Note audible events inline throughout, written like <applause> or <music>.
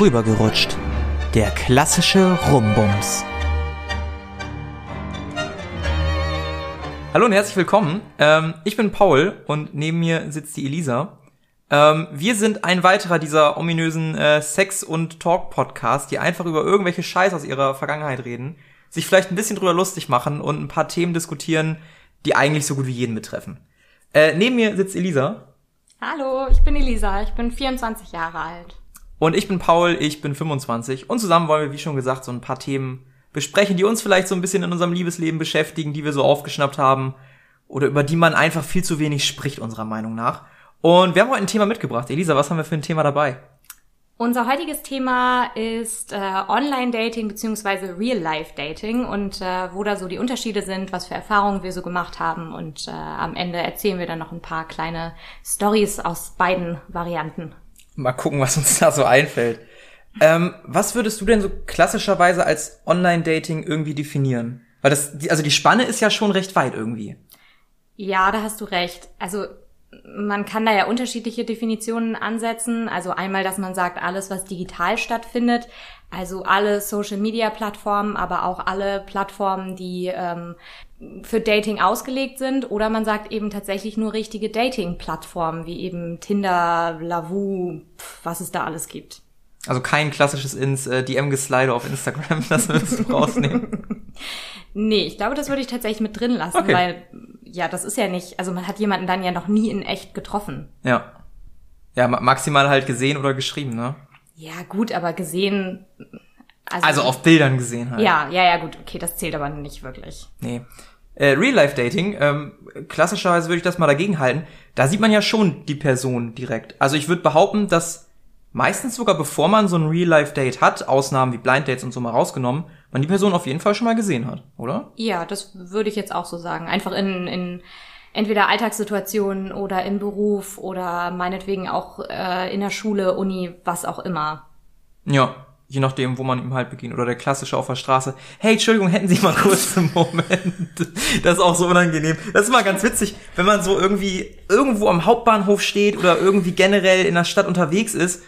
Rübergerutscht. Der klassische Rumbums. Hallo und herzlich willkommen. Ähm, ich bin Paul und neben mir sitzt die Elisa. Ähm, wir sind ein weiterer dieser ominösen äh, Sex- und Talk-Podcasts, die einfach über irgendwelche Scheiß aus ihrer Vergangenheit reden, sich vielleicht ein bisschen drüber lustig machen und ein paar Themen diskutieren, die eigentlich so gut wie jeden betreffen. Äh, neben mir sitzt Elisa. Hallo, ich bin Elisa, ich bin 24 Jahre alt. Und ich bin Paul, ich bin 25. Und zusammen wollen wir, wie schon gesagt, so ein paar Themen besprechen, die uns vielleicht so ein bisschen in unserem Liebesleben beschäftigen, die wir so aufgeschnappt haben oder über die man einfach viel zu wenig spricht, unserer Meinung nach. Und wir haben heute ein Thema mitgebracht. Elisa, was haben wir für ein Thema dabei? Unser heutiges Thema ist äh, Online-Dating beziehungsweise Real-Life-Dating und äh, wo da so die Unterschiede sind, was für Erfahrungen wir so gemacht haben und äh, am Ende erzählen wir dann noch ein paar kleine Stories aus beiden Varianten. Mal gucken, was uns da so einfällt. Ähm, was würdest du denn so klassischerweise als Online-Dating irgendwie definieren? Weil das, also die Spanne ist ja schon recht weit irgendwie. Ja, da hast du recht. Also man kann da ja unterschiedliche Definitionen ansetzen. Also einmal, dass man sagt, alles, was digital stattfindet, also alle Social-Media-Plattformen, aber auch alle Plattformen, die ähm, für Dating ausgelegt sind. Oder man sagt eben tatsächlich nur richtige Dating-Plattformen, wie eben Tinder, Lavu, was es da alles gibt. Also kein klassisches ins äh, DM-Geslide auf Instagram, <laughs> das würdest du rausnehmen. <laughs> nee, ich glaube, das würde ich tatsächlich mit drin lassen, okay. weil ja, das ist ja nicht, also man hat jemanden dann ja noch nie in echt getroffen. Ja. Ja, maximal halt gesehen oder geschrieben, ne? Ja, gut, aber gesehen. Also, also auf Bildern gesehen halt. Ja, ja, ja, gut, okay, das zählt aber nicht wirklich. Nee. Äh, Real-Life-Dating, ähm, klassischerweise würde ich das mal dagegen halten. Da sieht man ja schon die Person direkt. Also ich würde behaupten, dass meistens sogar bevor man so ein Real-Life-Date hat, Ausnahmen wie Blind Dates und so mal rausgenommen, man die Person auf jeden Fall schon mal gesehen hat, oder? Ja, das würde ich jetzt auch so sagen. Einfach in, in entweder Alltagssituationen oder im Beruf oder meinetwegen auch äh, in der Schule, Uni, was auch immer. Ja, je nachdem, wo man ihm halt beginnt. Oder der klassische auf der Straße. Hey, Entschuldigung, hätten Sie mal kurz einen Moment. Das ist auch so unangenehm. Das ist immer ganz witzig, wenn man so irgendwie irgendwo am Hauptbahnhof steht oder irgendwie generell in der Stadt unterwegs ist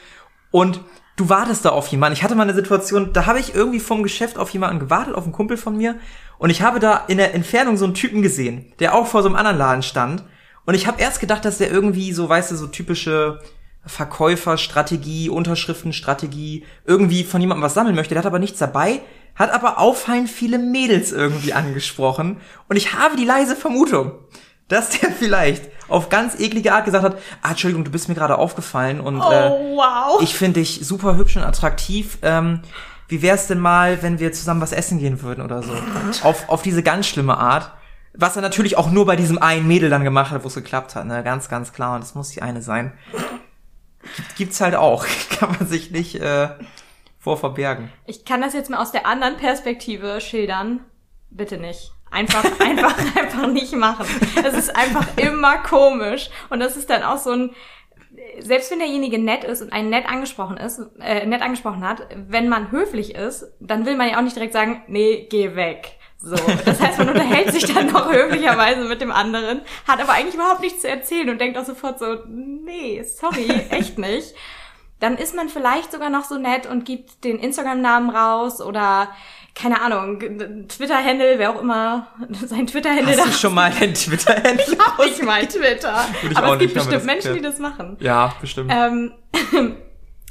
und du wartest da auf jemanden. Ich hatte mal eine Situation, da habe ich irgendwie vom Geschäft auf jemanden gewartet, auf einen Kumpel von mir. Und ich habe da in der Entfernung so einen Typen gesehen, der auch vor so einem anderen Laden stand. Und ich habe erst gedacht, dass der irgendwie so, weißt du, so typische Verkäuferstrategie, Unterschriftenstrategie, irgendwie von jemandem was sammeln möchte. Der hat aber nichts dabei, hat aber auffallend viele Mädels irgendwie angesprochen. Und ich habe die leise Vermutung, dass der <laughs> vielleicht auf ganz eklige Art gesagt hat, ah, Entschuldigung, du bist mir gerade aufgefallen und oh, äh, wow. ich finde dich super hübsch und attraktiv. Ähm, wie wär's denn mal, wenn wir zusammen was essen gehen würden oder so? auf, auf diese ganz schlimme Art. Was er natürlich auch nur bei diesem einen Mädel dann gemacht hat, wo es geklappt hat, ne? Ganz, ganz klar. Und das muss die eine sein. Gibt's halt auch. <laughs> Kann man sich nicht äh, vor verbergen. Ich kann das jetzt mal aus der anderen Perspektive schildern. Bitte nicht. Einfach, <laughs> einfach, einfach nicht machen. Das ist einfach immer komisch. Und das ist dann auch so ein, selbst wenn derjenige nett ist und einen nett angesprochen ist, äh, nett angesprochen hat, wenn man höflich ist, dann will man ja auch nicht direkt sagen, nee, geh weg. So, das heißt, man unterhält sich dann noch höflicherweise mit dem anderen, hat aber eigentlich überhaupt nichts zu erzählen und denkt auch sofort so, nee, sorry, echt nicht. Dann ist man vielleicht sogar noch so nett und gibt den Instagram-Namen raus oder keine Ahnung, Twitter-Handle, wer auch immer <laughs> sein Twitter-Handle Hast du schon mal ein Twitter-Handle? <laughs> ich hab nicht mal Twitter. Aber es gibt bestimmt Menschen, die das machen. Ja, bestimmt. Ähm, <clears throat>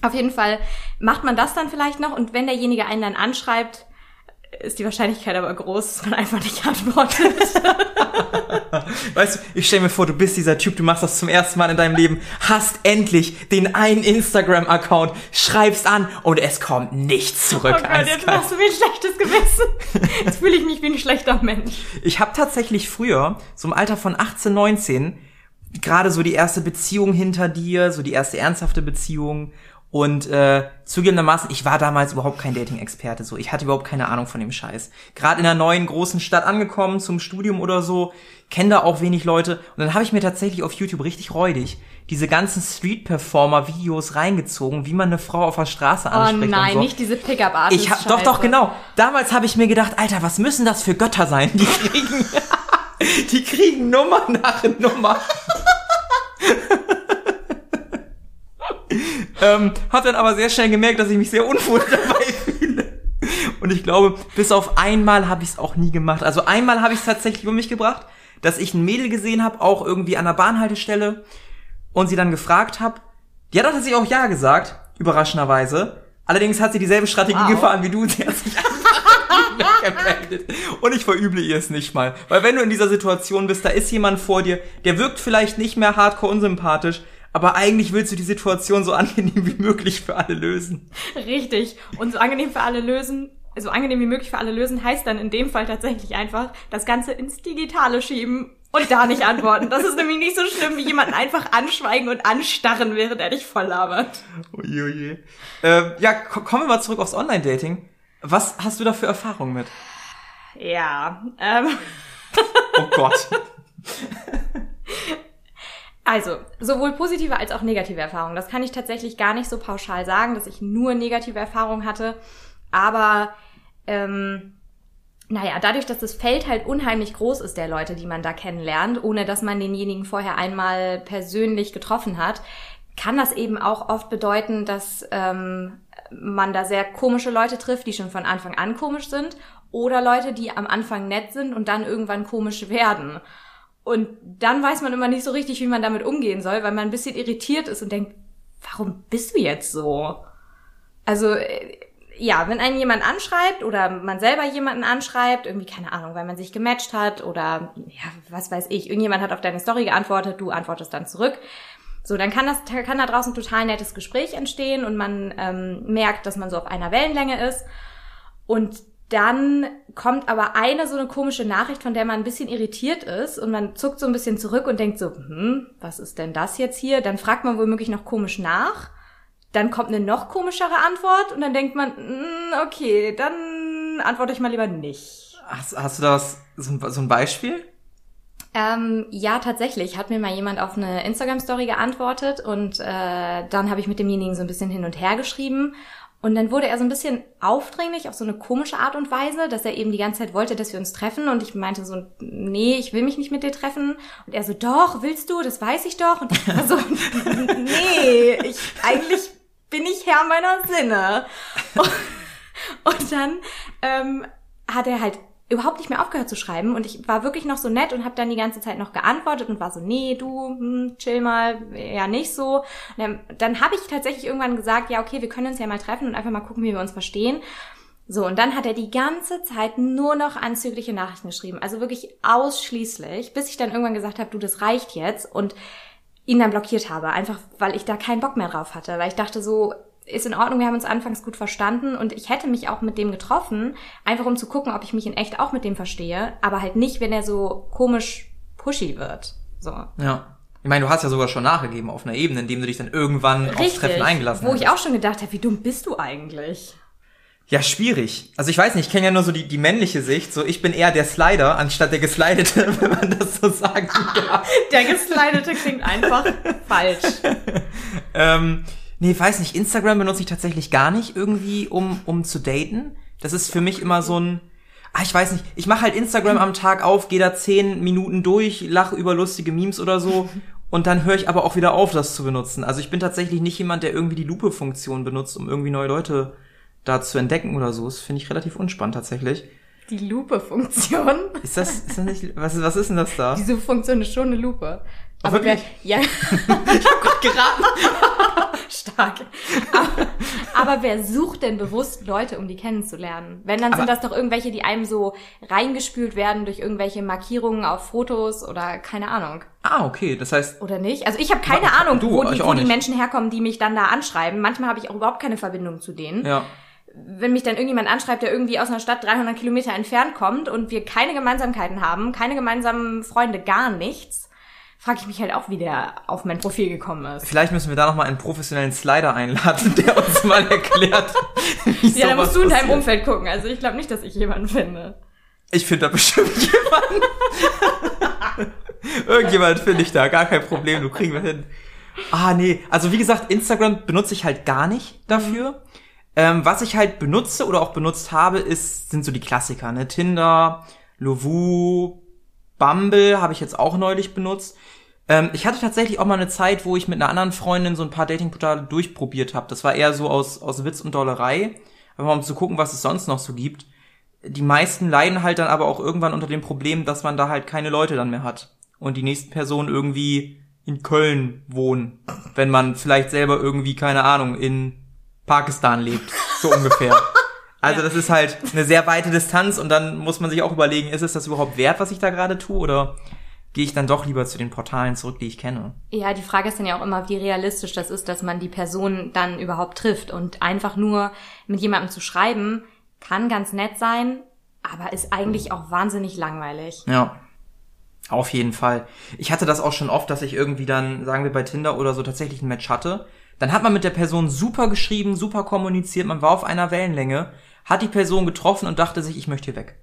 auf jeden Fall macht man das dann vielleicht noch und wenn derjenige einen dann anschreibt, ist die Wahrscheinlichkeit aber groß, dass man einfach nicht antwortet. <laughs> weißt du, ich stell mir vor, du bist dieser Typ, du machst das zum ersten Mal in deinem Leben, hast endlich den einen Instagram-Account, schreibst an und es kommt nichts zurück. Oh Gott, jetzt machst du mir ein schlechtes Gewissen. Jetzt fühle ich mich wie ein schlechter Mensch. Ich habe tatsächlich früher, so im Alter von 18, 19, gerade so die erste Beziehung hinter dir, so die erste ernsthafte Beziehung und äh, zugegebenermaßen, ich war damals überhaupt kein Dating-Experte. So, ich hatte überhaupt keine Ahnung von dem Scheiß. Gerade in einer neuen großen Stadt angekommen zum Studium oder so, kenne da auch wenig Leute. Und dann habe ich mir tatsächlich auf YouTube richtig räudig diese ganzen Street-Performer-Videos reingezogen, wie man eine Frau auf der Straße oh anspricht. Oh nein, so. nicht diese Pickup-Artists. Ich hab, doch, doch, genau. Damals habe ich mir gedacht, Alter, was müssen das für Götter sein? Die <laughs> kriegen, <laughs> die kriegen Nummer nach Nummer. <laughs> <laughs> ähm, hab dann aber sehr schnell gemerkt, dass ich mich sehr unwohl <laughs> dabei fühle. Und ich glaube, bis auf einmal habe ich es auch nie gemacht. Also einmal habe ich es tatsächlich über mich gebracht, dass ich ein Mädel gesehen habe, auch irgendwie an der Bahnhaltestelle, und sie dann gefragt habe. Die hat tatsächlich auch ja gesagt, überraschenderweise. Allerdings hat sie dieselbe Strategie Wow. gefahren wie du. Sie hat sich. <laughs> Und ich verüble ihr es nicht mal. Weil wenn du in dieser Situation bist, da ist jemand vor dir, der wirkt vielleicht nicht mehr hardcore unsympathisch, aber eigentlich willst du die Situation so angenehm wie möglich für alle lösen. Richtig. Und so angenehm für alle lösen, so angenehm wie möglich für alle lösen, heißt dann in dem Fall tatsächlich einfach das Ganze ins Digitale schieben und da nicht antworten. Das ist nämlich nicht so schlimm, wie jemanden einfach anschweigen und anstarren, während er dich voll labert. Uiuiui. Ähm, ja, ko- kommen wir mal zurück aufs Online-Dating. Was hast du da für Erfahrungen mit? Ja. Ähm, Oh Gott. <laughs> also, sowohl positive als auch negative Erfahrungen. Das kann ich tatsächlich gar nicht so pauschal sagen, dass ich nur negative Erfahrungen hatte. Aber ähm, naja, dadurch, dass das Feld halt unheimlich groß ist der Leute, die man da kennenlernt, ohne dass man denjenigen vorher einmal persönlich getroffen hat, kann das eben auch oft bedeuten, dass ähm, man da sehr komische Leute trifft, die schon von Anfang an komisch sind, oder Leute, die am Anfang nett sind und dann irgendwann komisch werden. Und dann weiß man immer nicht so richtig, wie man damit umgehen soll, weil man ein bisschen irritiert ist und denkt, warum bist du jetzt so? Also, äh, ja, wenn einen jemand anschreibt oder man selber jemanden anschreibt, irgendwie, keine Ahnung, weil man sich gematcht hat oder, ja, was weiß ich, irgendjemand hat auf deine Story geantwortet, du antwortest dann zurück. So, dann kann das, kann da draußen total nettes Gespräch entstehen und man ähm, merkt, dass man so auf einer Wellenlänge ist. Und dann kommt aber eine so eine komische Nachricht, von der man ein bisschen irritiert ist und man zuckt so ein bisschen zurück und denkt so, hm, was ist denn das jetzt hier? Dann fragt man womöglich noch komisch nach. Dann kommt eine noch komischere Antwort und dann denkt man, hm, okay, dann antworte ich mal lieber nicht. Hast, hast du da was, so ein, so ein Beispiel? Ähm, ja, tatsächlich hat mir mal jemand auf eine Instagram-Story geantwortet und äh, dann habe ich mit demjenigen so ein bisschen hin und her geschrieben und dann wurde er so ein bisschen aufdringlich auf so eine komische Art und Weise, dass er eben die ganze Zeit wollte, dass wir uns treffen. Und ich meinte so, nee, ich will mich nicht mit dir treffen. Und er so, doch, willst du, das weiß ich doch. Und ich war so, <laughs> nee, ich, eigentlich bin ich Herr meiner Sinne. Und, <laughs> und dann ähm, hat er halt überhaupt nicht mehr aufgehört zu schreiben und ich war wirklich noch so nett und habe dann die ganze Zeit noch geantwortet und war so, nee, du, hm, chill mal, ja nicht so. Und dann dann habe ich tatsächlich irgendwann gesagt, ja, okay, wir können uns ja mal treffen und einfach mal gucken, wie wir uns verstehen. So, und dann hat er die ganze Zeit nur noch anzügliche Nachrichten geschrieben. Also wirklich ausschließlich, bis ich dann irgendwann gesagt habe, du, das reicht jetzt und ihn dann blockiert habe. Einfach, weil ich da keinen Bock mehr drauf hatte. Weil ich dachte so, ist in Ordnung, wir haben uns anfangs gut verstanden und ich hätte mich auch mit dem getroffen, einfach um zu gucken, ob ich mich in echt auch mit dem verstehe, aber halt nicht, wenn er so komisch pushy wird. So. Ja. Ich meine, du hast ja sogar schon nachgegeben auf einer Ebene, indem du dich dann irgendwann aufs Treffen eingelassen Wo ich hast. auch schon gedacht habe, wie dumm bist du eigentlich? Ja, schwierig. Also ich weiß nicht, ich kenne ja nur so die, die männliche Sicht. So, ich bin eher der Slider, anstatt der Geslidete, <laughs> wenn man das so sagen darf. Der Geslidete klingt einfach <laughs> falsch. ähm, nee, weiß nicht, Instagram benutze ich tatsächlich gar nicht irgendwie, um, um zu daten. Das ist für mich immer so ein, ah, ich weiß nicht, ich mache halt Instagram am Tag auf, gehe da zehn Minuten durch, lache über lustige Memes oder so <laughs> und dann höre ich aber auch wieder auf, das zu benutzen. Also ich bin tatsächlich nicht jemand, der irgendwie die Lupe-Funktion benutzt, um irgendwie neue Leute da zu entdecken oder so. Das finde ich relativ unspannend tatsächlich. Die Lupe-Funktion. Ist das, ist das nicht, was, was ist denn das da? Diese Funktion ist schon eine Lupe. Oh, Aber wer, wirklich? ja, <laughs> geraten. <laughs> stark. Aber, aber wer sucht denn bewusst Leute, um die kennenzulernen? Wenn, dann sind Aber- das doch irgendwelche, die einem so reingespült werden durch irgendwelche Markierungen auf Fotos oder keine Ahnung. Ah, okay, das heißt, Oder nicht? Also ich habe keine Wa- Ahnung, du, wo, die, wo die. Menschen herkommen, die mich dann da anschreiben. Manchmal habe ich auch überhaupt keine Verbindung zu denen. ja. Wenn mich dann irgendjemand anschreibt, der irgendwie aus einer Stadt 300 Kilometer entfernt kommt und wir keine Gemeinsamkeiten haben, keine gemeinsamen Freunde, gar nichts, frage ich mich halt auch, wie der auf mein Profil gekommen ist. Vielleicht müssen wir da nochmal einen professionellen Slider einladen, <laughs> der uns mal erklärt, <laughs> wie Ja, da musst du in deinem passiert. Umfeld gucken. Also ich glaube nicht, dass ich jemanden finde. Ich finde da bestimmt <laughs> jemanden. Irgendjemand finde ich da, gar kein Problem, du kriegen wir hin. Ah, nee, also wie gesagt, Instagram benutze ich halt gar nicht dafür. Ähm, was ich halt benutze oder auch benutzt habe, ist, sind so die Klassiker, ne? Tinder, Lovoo, Bumble habe ich jetzt auch neulich benutzt. Ähm, ich hatte tatsächlich auch mal eine Zeit, wo ich mit einer anderen Freundin so ein paar Datingportale durchprobiert habe. Das war eher so aus, aus Witz und Dollerei, aber um zu gucken, was es sonst noch so gibt. Die meisten leiden halt dann aber auch irgendwann unter dem Problem, dass man da halt keine Leute dann mehr hat. Und die nächsten Personen irgendwie in Köln wohnen, wenn man vielleicht selber irgendwie, keine Ahnung, in Pakistan lebt, so ungefähr. <laughs> Also Ja. das ist halt eine sehr weite Distanz und dann muss man sich auch überlegen, ist es das überhaupt wert, was ich da gerade tue, oder gehe ich dann doch lieber zu den Portalen zurück, die ich kenne? Ja, die Frage ist dann ja auch immer, wie realistisch das ist, dass man die Person dann überhaupt trifft. Und einfach nur mit jemandem zu schreiben, kann ganz nett sein, aber ist eigentlich auch wahnsinnig langweilig. Ja. Auf jeden Fall. Ich hatte das auch schon oft, dass ich irgendwie dann, sagen wir bei Tinder oder so, tatsächlich ein Match hatte. Dann hat man mit der Person super geschrieben, super kommuniziert, man war auf einer Wellenlänge, hat die Person getroffen und dachte sich, ich möchte hier weg.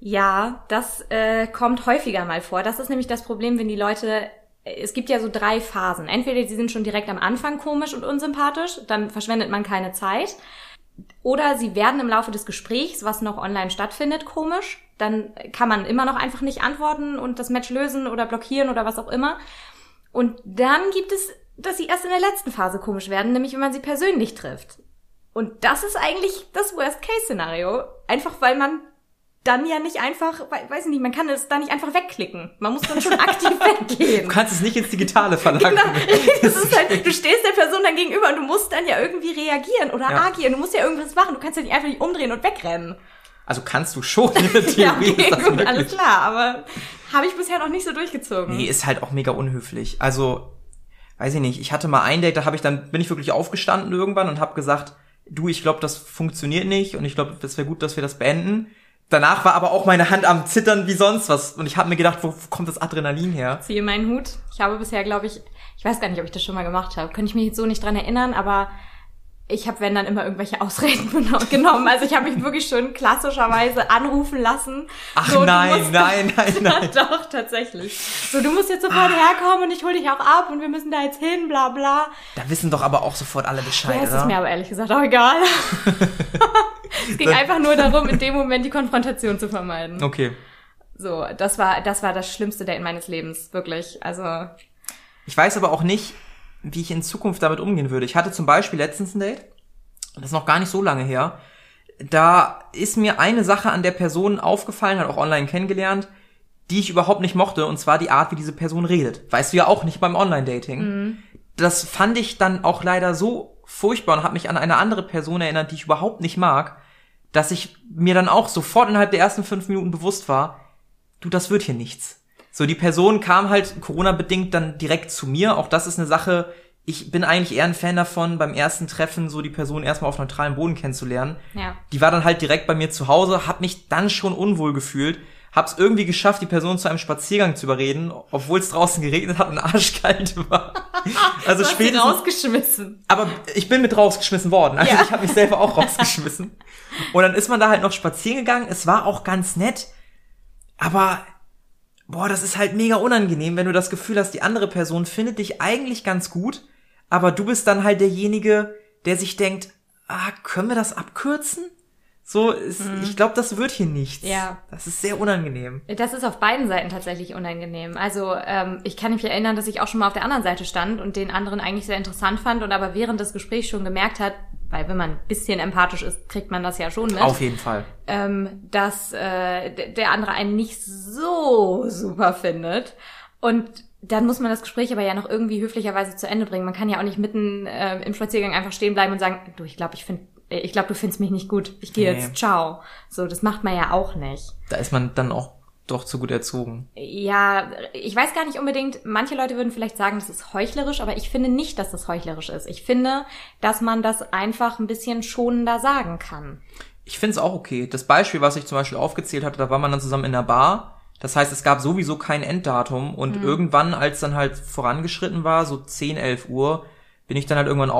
Ja, das äh, kommt häufiger mal vor. Das ist nämlich das Problem, wenn die Leute. Es gibt ja so drei Phasen. Entweder sie sind schon direkt am Anfang komisch und unsympathisch, dann verschwendet man keine Zeit. Oder sie werden im Laufe des Gesprächs, was noch online stattfindet, komisch. Dann kann man immer noch einfach nicht antworten und das Match lösen oder blockieren oder was auch immer. Und dann gibt es, dass sie erst in der letzten Phase komisch werden, nämlich wenn man sie persönlich trifft. Und das ist eigentlich das Worst-Case-Szenario. Einfach weil man dann ja nicht einfach, we- weiß ich nicht, man kann es da nicht einfach wegklicken. Man muss dann schon aktiv <laughs> weggehen. Du kannst es nicht ins Digitale verlagern. <laughs> Genau, halt, du stehst der Person dann gegenüber und du musst dann ja irgendwie reagieren oder Ja. agieren. Du musst ja irgendwas machen. Du kannst ja nicht einfach nicht umdrehen und wegrennen. Also kannst du schon. <laughs> Ja, okay, gut, alles klar. Aber habe ich bisher noch nicht so durchgezogen. Nee, ist halt auch mega unhöflich. Also, weiß ich nicht, ich hatte mal ein Date, da habe ich dann, bin ich wirklich aufgestanden irgendwann und habe gesagt, du, ich glaube, das funktioniert nicht und ich glaube, das wäre gut, dass wir das beenden. Danach war aber auch meine Hand am Zittern wie sonst was und ich habe mir gedacht, wo kommt das Adrenalin her? ziehe meinen Hut. Ich habe bisher, glaube ich, ich weiß gar nicht, ob ich das schon mal gemacht habe. Könnte ich mich jetzt so nicht dran erinnern, aber ich habe, wenn dann immer irgendwelche Ausreden <laughs> genommen. Also ich habe mich wirklich schon klassischerweise anrufen lassen. Ach So, nein, musst- nein, nein, <laughs> nein. Doch, tatsächlich. So, du musst jetzt sofort herkommen und ich hol dich auch ab und wir müssen da jetzt hin, bla bla. Da wissen doch aber auch sofort alle Bescheid, Ja, es ist mir aber ehrlich gesagt auch egal. <laughs> es ging einfach nur darum, in dem Moment die Konfrontation zu vermeiden. Okay. So, das war, das war das schlimmste Date meines Lebens, wirklich. Also, Ich weiß aber auch nicht, wie ich in Zukunft damit umgehen würde. Ich hatte zum Beispiel letztens ein Date, das ist noch gar nicht so lange her. Da ist mir eine Sache an der Person aufgefallen, hat auch online kennengelernt, die ich überhaupt nicht mochte, und zwar die Art, wie diese Person redet. Weißt du ja auch nicht beim Online-Dating. Das fand ich dann auch leider so furchtbar und hat mich an eine andere Person erinnert, die ich überhaupt nicht mag, dass ich mir dann auch sofort innerhalb der ersten fünf Minuten bewusst war, du, das wird hier nichts. So, die Person kam halt Corona-bedingt dann direkt zu mir. Auch das ist eine Sache, ich bin eigentlich eher ein Fan davon, beim ersten Treffen so die Person erstmal auf neutralem Boden kennenzulernen. ja. Die war dann halt direkt bei mir zu Hause, hab mich dann schon unwohl gefühlt, hab's irgendwie geschafft, die Person zu einem Spaziergang zu überreden, obwohl es draußen geregnet hat und <laughs> arschkalt war. <laughs> Also spätestens, rausgeschmissen. aber ich bin mit rausgeschmissen worden. Also Ja. ich habe mich selber auch rausgeschmissen. <laughs> Und dann ist man da halt noch spazieren gegangen. Es war auch ganz nett. Aber, boah, das ist halt mega unangenehm, wenn du das Gefühl hast, die andere Person findet dich eigentlich ganz gut, aber du bist dann halt derjenige, der sich denkt, ah, können wir das abkürzen? So, ist, ich glaube, das wird hier nichts. Mhm. Ja. Das ist sehr unangenehm. Das ist auf beiden Seiten tatsächlich unangenehm. Also ähm, ich kann mich erinnern, dass ich auch schon mal auf der anderen Seite stand und den anderen eigentlich sehr interessant fand und aber während des Gesprächs schon gemerkt hat, weil wenn man ein bisschen empathisch ist, kriegt man das ja schon mit, Auf jeden Fall. ähm, dass äh, der andere einen nicht so super findet. Und dann muss man das Gespräch aber ja noch irgendwie höflicherweise zu Ende bringen. Man kann ja auch nicht mitten äh, im Spaziergang einfach stehen bleiben und sagen, du, ich glaube, ich finde, ich glaube, du findest mich nicht gut. Ich gehe Nee. jetzt, ciao. So, das macht man ja auch nicht. Da ist man dann auch doch zu gut erzogen. Ja, ich weiß gar nicht unbedingt, manche Leute würden vielleicht sagen, das ist heuchlerisch, aber ich finde nicht, dass das heuchlerisch ist. Ich finde, dass man das einfach ein bisschen schonender sagen kann. Ich finde es auch okay. Das Beispiel, was ich zum Beispiel aufgezählt hatte, da war man dann zusammen in der Bar. Das heißt, es gab sowieso kein Enddatum und irgendwann, als dann halt vorangeschritten war, so 10, 11 Uhr, bin ich dann halt irgendwann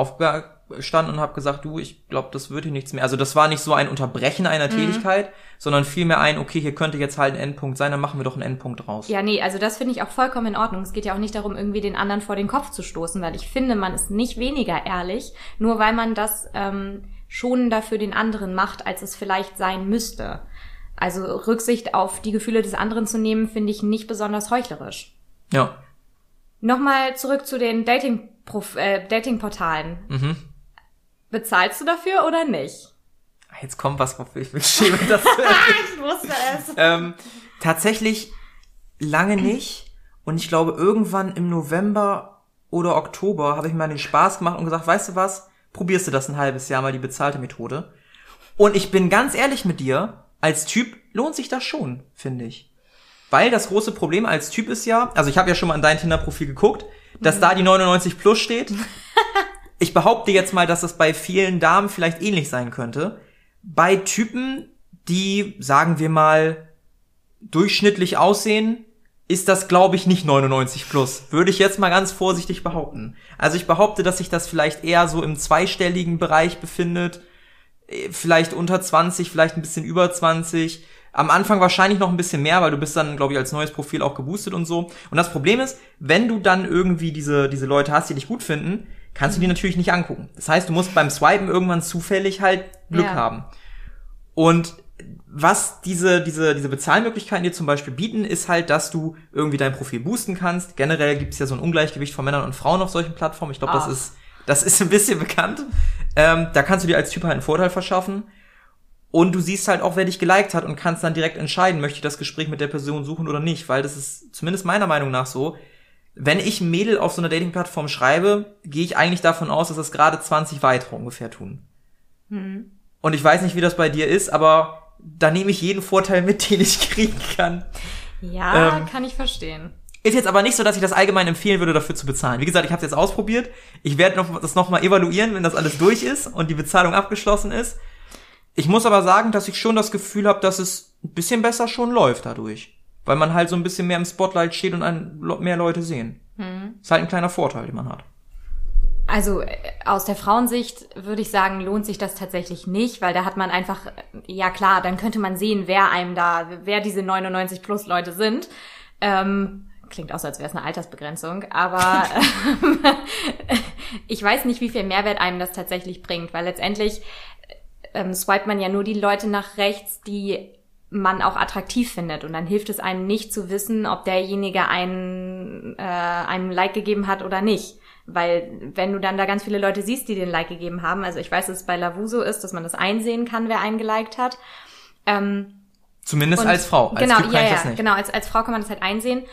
aufgestanden und habe gesagt, du, ich glaube, das wird hier nichts mehr. Also das war nicht so ein Unterbrechen einer Tätigkeit, sondern vielmehr ein, okay, hier könnte jetzt halt ein Endpunkt sein, dann machen wir doch einen Endpunkt raus. Ja, nee, also das finde ich auch vollkommen in Ordnung. Es geht ja auch nicht darum, irgendwie den anderen vor den Kopf zu stoßen, weil ich finde, man ist nicht weniger ehrlich, nur weil man das ähm, schonender für den anderen macht, als es vielleicht sein müsste. Also Rücksicht auf die Gefühle des anderen zu nehmen, finde ich nicht besonders heuchlerisch. Ja. Nochmal zurück zu den Dating äh, Datingportalen. Mhm. Bezahlst du dafür oder nicht? Jetzt kommt was, wofür ich mich schäme. Das <laughs> ich wusste es. ähm, tatsächlich lange nicht. Und ich glaube, irgendwann im November oder Oktober habe ich mir den Spaß gemacht und gesagt, weißt du was, probierst du das ein halbes Jahr mal die bezahlte Methode. Und ich bin ganz ehrlich mit dir, als Typ lohnt sich das schon, finde ich. Weil das große Problem als Typ ist ja, also ich habe ja schon mal in dein Tinder-Profil geguckt, dass mhm. da die 99 plus steht. Ich behaupte jetzt mal, dass das bei vielen Damen vielleicht ähnlich sein könnte. Bei Typen, die, sagen wir mal, durchschnittlich aussehen, ist das, glaube ich, nicht 99 plus. Würde ich jetzt mal ganz vorsichtig behaupten. Also ich behaupte, dass sich das vielleicht eher so im zweistelligen Bereich befindet. Äh, vielleicht unter 20, vielleicht ein bisschen über 20. Am Anfang wahrscheinlich noch ein bisschen mehr, weil du bist dann, glaube ich, als neues Profil auch geboostet und so. Und das Problem ist, wenn du dann irgendwie diese, diese Leute hast, die dich gut finden, kannst du die natürlich nicht angucken. Das heißt, du musst beim Swipen irgendwann zufällig halt Glück ja. haben. Und was diese, diese, diese Bezahlmöglichkeiten dir zum Beispiel bieten, ist halt, dass du irgendwie dein Profil boosten kannst. Generell gibt es ja so ein Ungleichgewicht von Männern und Frauen auf solchen Plattformen. Ich glaube, das ist, das ist ein bisschen bekannt. Ähm, da kannst du dir als Typ halt einen Vorteil verschaffen. Und du siehst halt auch, wer dich geliked hat und kannst dann direkt entscheiden, möchte ich das Gespräch mit der Person suchen oder nicht. Weil das ist zumindest meiner Meinung nach so. Wenn ich ein Mädel auf so einer Dating-Plattform schreibe, gehe ich eigentlich davon aus, dass das gerade 20 weitere ungefähr tun. Mhm. Und ich weiß nicht, wie das bei dir ist, aber da nehme ich jeden Vorteil mit, <laughs> den ich kriegen kann. Ja, ähm, kann ich verstehen. Ist jetzt aber nicht so, dass ich das allgemein empfehlen würde, dafür zu bezahlen. Wie gesagt, ich habe es jetzt ausprobiert. Ich werde noch, das nochmal evaluieren, wenn das alles durch ist und die Bezahlung abgeschlossen ist. Ich muss aber sagen, dass ich schon das Gefühl habe, dass es ein bisschen besser schon läuft dadurch. Weil man halt so ein bisschen mehr im Spotlight steht und mehr Leute sehen. Hm. Ist halt ein kleiner Vorteil, den man hat. Also äh, aus der Frauensicht würde ich sagen, lohnt sich das tatsächlich nicht, weil da hat man einfach, ja klar, dann könnte man sehen, wer einem da, wer diese 99 plus Leute sind. Ähm, klingt auch so, als wäre es eine Altersbegrenzung, aber <laughs> ich weiß nicht, wie viel Mehrwert einem das tatsächlich bringt, weil letztendlich ähm, swipet man ja nur die Leute nach rechts, die man auch attraktiv findet. Und dann hilft es einem nicht zu wissen, ob derjenige einen, äh, einem Like gegeben hat oder nicht. Weil wenn du dann da ganz viele Leute siehst, die den Like gegeben haben, also ich weiß, dass es bei Lavuso ist, dass man das einsehen kann, wer einen geliked hat. Ähm, Zumindest als Frau. Als genau, ja, ja, genau. Als, als Frau kann man das halt einsehen.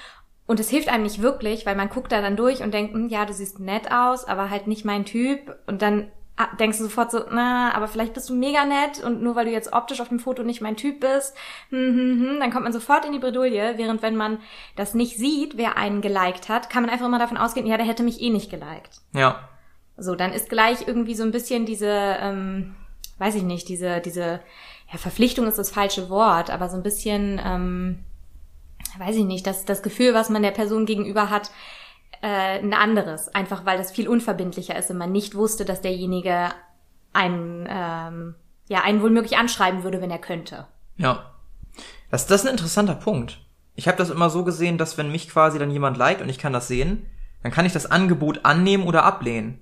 Und es hilft einem nicht wirklich, weil man guckt da dann durch und denkt, hm, ja, du siehst nett aus, aber halt nicht mein Typ. Und dann denkst du sofort so, na, aber vielleicht bist du mega nett und nur weil du jetzt optisch auf dem Foto nicht mein Typ bist, hm, hm, hm, dann kommt man sofort in die Bredouille, während wenn man das nicht sieht, wer einen geliked hat, kann man einfach immer davon ausgehen, ja, der hätte mich eh nicht geliked. Ja. So, dann ist gleich irgendwie so ein bisschen diese, ähm, weiß ich nicht, diese, diese, ja, Verpflichtung ist das falsche Wort, aber so ein bisschen, ähm, weiß ich nicht, das, das Gefühl, was man der Person gegenüber hat, äh, ein anderes, einfach weil das viel unverbindlicher ist und man nicht wusste, dass derjenige einen, ähm, ja, einen womöglich anschreiben würde, wenn er könnte. Ja. Das, das ist ein interessanter Punkt. Ich habe das immer so gesehen, dass wenn mich quasi dann jemand liked und ich kann das sehen, dann kann ich das Angebot annehmen oder ablehnen.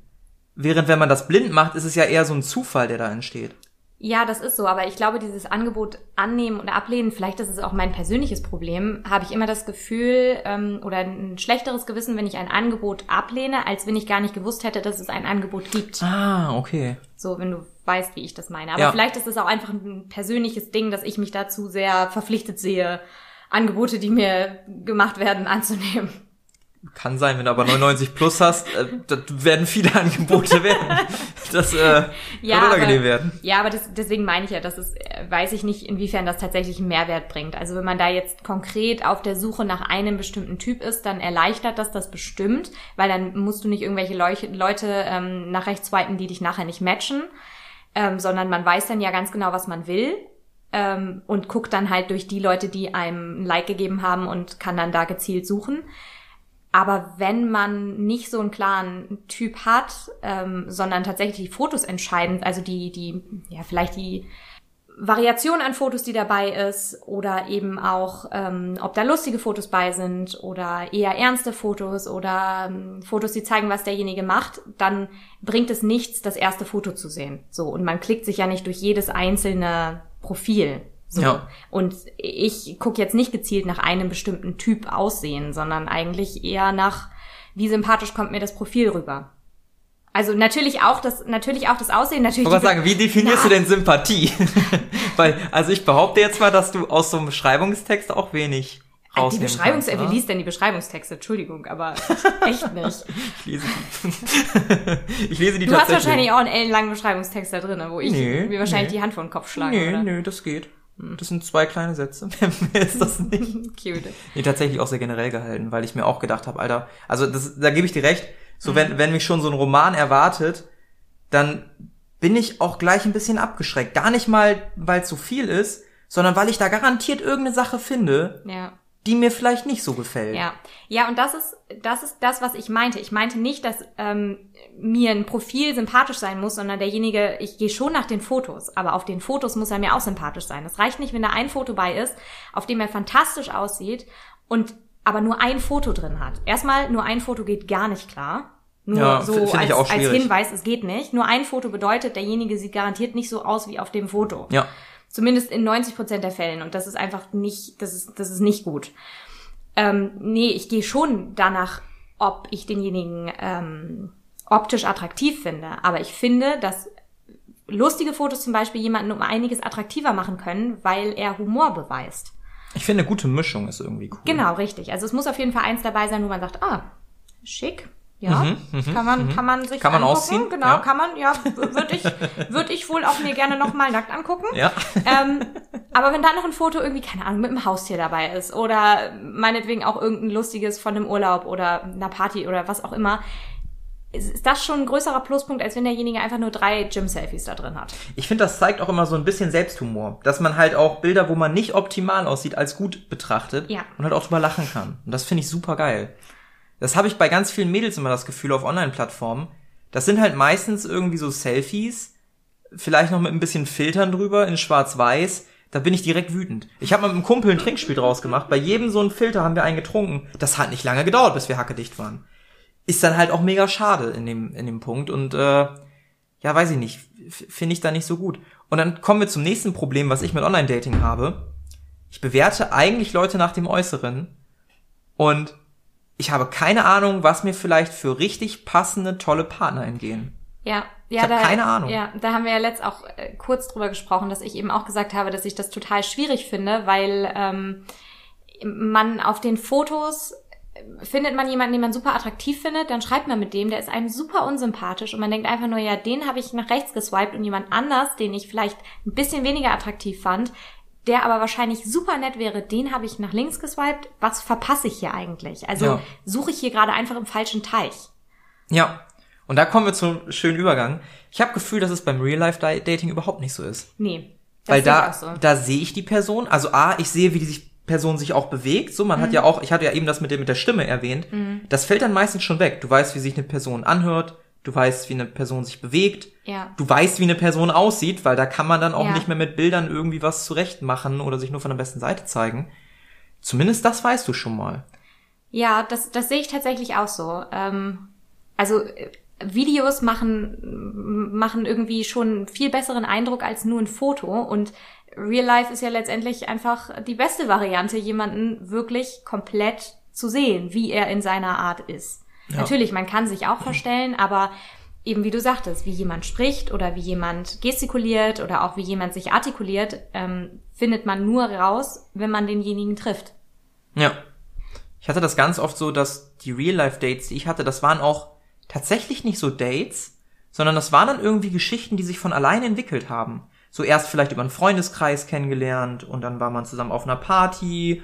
Während wenn man das blind macht, ist es ja eher so ein Zufall, der da entsteht. Ja, das ist so, aber ich glaube, dieses Angebot annehmen und ablehnen, vielleicht ist es auch mein persönliches Problem, habe ich immer das Gefühl ähm, oder ein schlechteres Gewissen, wenn ich ein Angebot ablehne, als wenn ich gar nicht gewusst hätte, dass es ein Angebot gibt. Ah, okay. So, wenn du weißt, wie ich das meine. Aber ja. vielleicht ist es auch einfach ein persönliches Ding, dass ich mich dazu sehr verpflichtet sehe, Angebote, die mir gemacht werden, anzunehmen. Kann sein, wenn du aber 99 plus hast, äh, das werden viele <laughs> Angebote werden. Das äh, ja, unangenehm werden. Ja, aber das, deswegen meine ich ja, dass es, äh, weiß ich nicht, inwiefern das tatsächlich einen Mehrwert bringt. Also wenn man da jetzt konkret auf der Suche nach einem bestimmten Typ ist, dann erleichtert das das bestimmt, weil dann musst du nicht irgendwelche Leuch Leute ähm, nach rechts swipen, die dich nachher nicht matchen, ähm, sondern man weiß dann ja ganz genau, was man will ähm, und guckt dann halt durch die Leute, die einem ein Like gegeben haben und kann dann da gezielt suchen. Aber wenn man nicht so einen klaren Typ hat, ähm, sondern tatsächlich die Fotos entscheidend, also die, die, ja, vielleicht die Variation an Fotos, die dabei ist, oder eben auch, ähm, ob da lustige Fotos bei sind oder eher ernste Fotos oder ähm, Fotos, die zeigen, was derjenige macht, dann bringt es nichts, das erste Foto zu sehen. So, und man klickt sich ja nicht durch jedes einzelne Profil. So. Ja. Und ich gucke jetzt nicht gezielt nach einem bestimmten Typ aussehen, sondern eigentlich eher nach wie sympathisch kommt mir das Profil rüber. Also natürlich auch das, natürlich auch das Aussehen, natürlich. Ich wollte sagen, wie definierst Na. du denn Sympathie? <laughs> Weil, also ich behaupte jetzt mal, dass du aus so einem Beschreibungstext auch wenig die Beschreibungs kannst, Wer liest denn die Beschreibungstexte? Entschuldigung, aber echt nicht. <laughs> ich lese die. <laughs> ich lese die Du hast wahrscheinlich auch einen ellenlangen Beschreibungstext da drin, wo ich nee, mir wahrscheinlich nee. die Hand vor den Kopf schlage, nee, oder? Nee, das geht. Hm. Das sind zwei kleine Sätze. <laughs> Mehr ist das nicht. Cute. Nee, tatsächlich auch sehr generell gehalten, weil ich mir auch gedacht habe, Alter, also das, da gebe ich dir recht, so mhm. wenn, wenn mich schon so ein Roman erwartet, dann bin ich auch gleich ein bisschen abgeschreckt. Gar nicht mal, weil es so viel ist, sondern weil ich da garantiert irgendeine Sache finde, ja die mir vielleicht nicht so gefällt. Ja, ja, und das ist das ist das, was ich meinte. Ich meinte nicht, dass ähm, mir ein Profil sympathisch sein muss, sondern derjenige, ich gehe schon nach den Fotos, aber auf den Fotos muss er mir auch sympathisch sein. Es reicht nicht, wenn da ein Foto bei ist, auf dem er fantastisch aussieht und aber nur ein Foto drin hat. Erstmal, nur ein Foto geht gar nicht klar. Nur ja, so als, als Hinweis, es geht nicht. Nur ein Foto bedeutet, derjenige sieht garantiert nicht so aus wie auf dem Foto. Ja. Zumindest in 90 Prozent der Fällen. Und das ist einfach nicht, das ist, das ist nicht gut. Ähm, nee, ich gehe schon danach, ob ich denjenigen ähm, optisch attraktiv finde. Aber ich finde, dass lustige Fotos zum Beispiel jemanden um einiges attraktiver machen können, weil er Humor beweist. Ich finde, eine gute Mischung ist irgendwie cool. Genau, richtig. Also es muss auf jeden Fall eins dabei sein, wo man sagt, ah, schick, ja, mhm, mhm, kann man, mhm. kann man sich kann man angucken. ausziehen? Genau, ja. kann man, ja, würde ich, <laughs> würde ich wohl auch mir gerne nochmal nackt angucken. Ja. <laughs> Ähm, aber wenn da noch ein Foto irgendwie, keine Ahnung, mit einem Haustier dabei ist oder meinetwegen auch irgendein lustiges von einem Urlaub oder einer Party oder was auch immer, ist das schon ein größerer Pluspunkt, als wenn derjenige einfach nur drei Gym-Selfies da drin hat. Ich finde, das zeigt auch immer so ein bisschen Selbsthumor, dass man halt auch Bilder, wo man nicht optimal aussieht, als gut betrachtet ja. und halt auch drüber lachen kann. Und das finde ich super geil. Das habe ich bei ganz vielen Mädels immer das Gefühl auf Online-Plattformen. Das sind halt meistens irgendwie so Selfies, vielleicht noch mit ein bisschen Filtern drüber in schwarz-weiß. Da bin ich direkt wütend. Ich habe mal mit einem Kumpel ein Trinkspiel draus gemacht. Bei jedem so ein Filter haben wir einen getrunken. Das hat nicht lange gedauert, bis wir hackedicht waren. Ist dann halt auch mega schade in dem, in dem Punkt. Und äh, ja, weiß ich nicht. Finde ich da nicht so gut. Und dann kommen wir zum nächsten Problem, was ich mit Online-Dating habe. Ich bewerte eigentlich Leute nach dem Äußeren. Und ich habe keine Ahnung, was mir vielleicht für richtig passende, tolle Partner entgehen. Ja, ja, ich da, keine Ahnung. Ja, da haben wir ja letzt auch äh, kurz drüber gesprochen, dass ich eben auch gesagt habe, dass ich das total schwierig finde, weil ähm, man auf den Fotos äh, findet man jemanden, den man super attraktiv findet, dann schreibt man mit dem, der ist einem super unsympathisch und man denkt einfach nur, ja, den habe ich nach rechts geswiped und jemand anders, den ich vielleicht ein bisschen weniger attraktiv fand, der aber wahrscheinlich super nett wäre, den habe ich nach links geswiped. Was verpasse ich hier eigentlich? Also ja. suche ich hier gerade einfach im falschen Teich. Ja. Und da kommen wir zum schönen Übergang. Ich habe Gefühl, dass es beim Real-Life-Dating überhaupt nicht so ist. Nee. Weil da, so. da sehe ich die Person. Also A, ich sehe, wie die sich Person sich auch bewegt. So, man mhm. hat ja auch, ich hatte ja eben das mit der, mit der Stimme erwähnt. Mhm. Das fällt dann meistens schon weg. Du weißt, wie sich eine Person anhört du weißt, wie eine Person sich bewegt, ja. du weißt, wie eine Person aussieht, weil da kann man dann auch ja. nicht mehr mit Bildern irgendwie was zurecht machen oder sich nur von der besten Seite zeigen. Zumindest das weißt du schon mal. Ja, das, das sehe ich tatsächlich auch so. Ähm, also äh, Videos machen, machen irgendwie schon viel besseren Eindruck als nur ein Foto und Real Life ist ja letztendlich einfach die beste Variante, jemanden wirklich komplett zu sehen, wie er in seiner Art ist. Ja. Natürlich, man kann sich auch verstellen, aber eben wie du sagtest, wie jemand spricht oder wie jemand gestikuliert oder auch wie jemand sich artikuliert, ähm, findet man nur raus, wenn man denjenigen trifft. Ja. Ich hatte das ganz oft so, dass die Real-Life-Dates, die ich hatte, das waren auch tatsächlich nicht so Dates, sondern das waren dann irgendwie Geschichten, die sich von allein entwickelt haben. So erst vielleicht über einen Freundeskreis kennengelernt und dann war man zusammen auf einer Party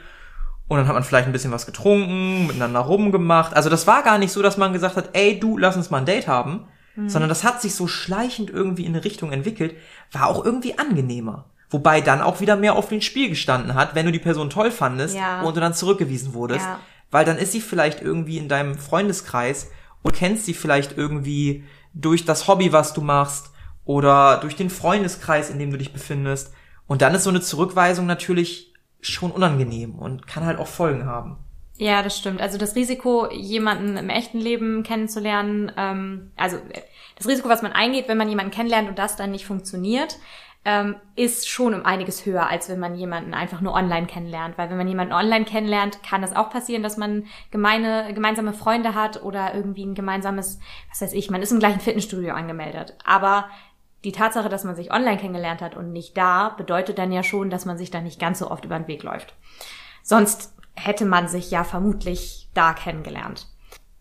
und dann hat man vielleicht ein bisschen was getrunken, miteinander rumgemacht. Also das war gar nicht so, dass man gesagt hat, ey, du, lass uns mal ein Date haben. Mhm. Sondern das hat sich so schleichend irgendwie in eine Richtung entwickelt. War auch irgendwie angenehmer. Wobei dann auch wieder mehr auf den Spiel gestanden hat, wenn du die Person toll fandest ja. und du dann zurückgewiesen wurdest. Ja. Weil dann ist sie vielleicht irgendwie in deinem Freundeskreis und kennst sie vielleicht irgendwie durch das Hobby, was du machst oder durch den Freundeskreis, in dem du dich befindest. Und dann ist so eine Zurückweisung natürlich schon unangenehm und kann halt auch Folgen haben. Ja, das stimmt. Also das Risiko, jemanden im echten Leben kennenzulernen, ähm, also das Risiko, was man eingeht, wenn man jemanden kennenlernt und das dann nicht funktioniert, ähm, ist schon um einiges höher, als wenn man jemanden einfach nur online kennenlernt. Weil wenn man jemanden online kennenlernt, kann es auch passieren, dass man gemeine, gemeinsame Freunde hat oder irgendwie ein gemeinsames, was weiß ich, man ist im gleichen Fitnessstudio angemeldet. Aber die Tatsache, dass man sich online kennengelernt hat und nicht da, bedeutet dann ja schon, dass man sich da nicht ganz so oft über den Weg läuft. Sonst hätte man sich ja vermutlich da kennengelernt.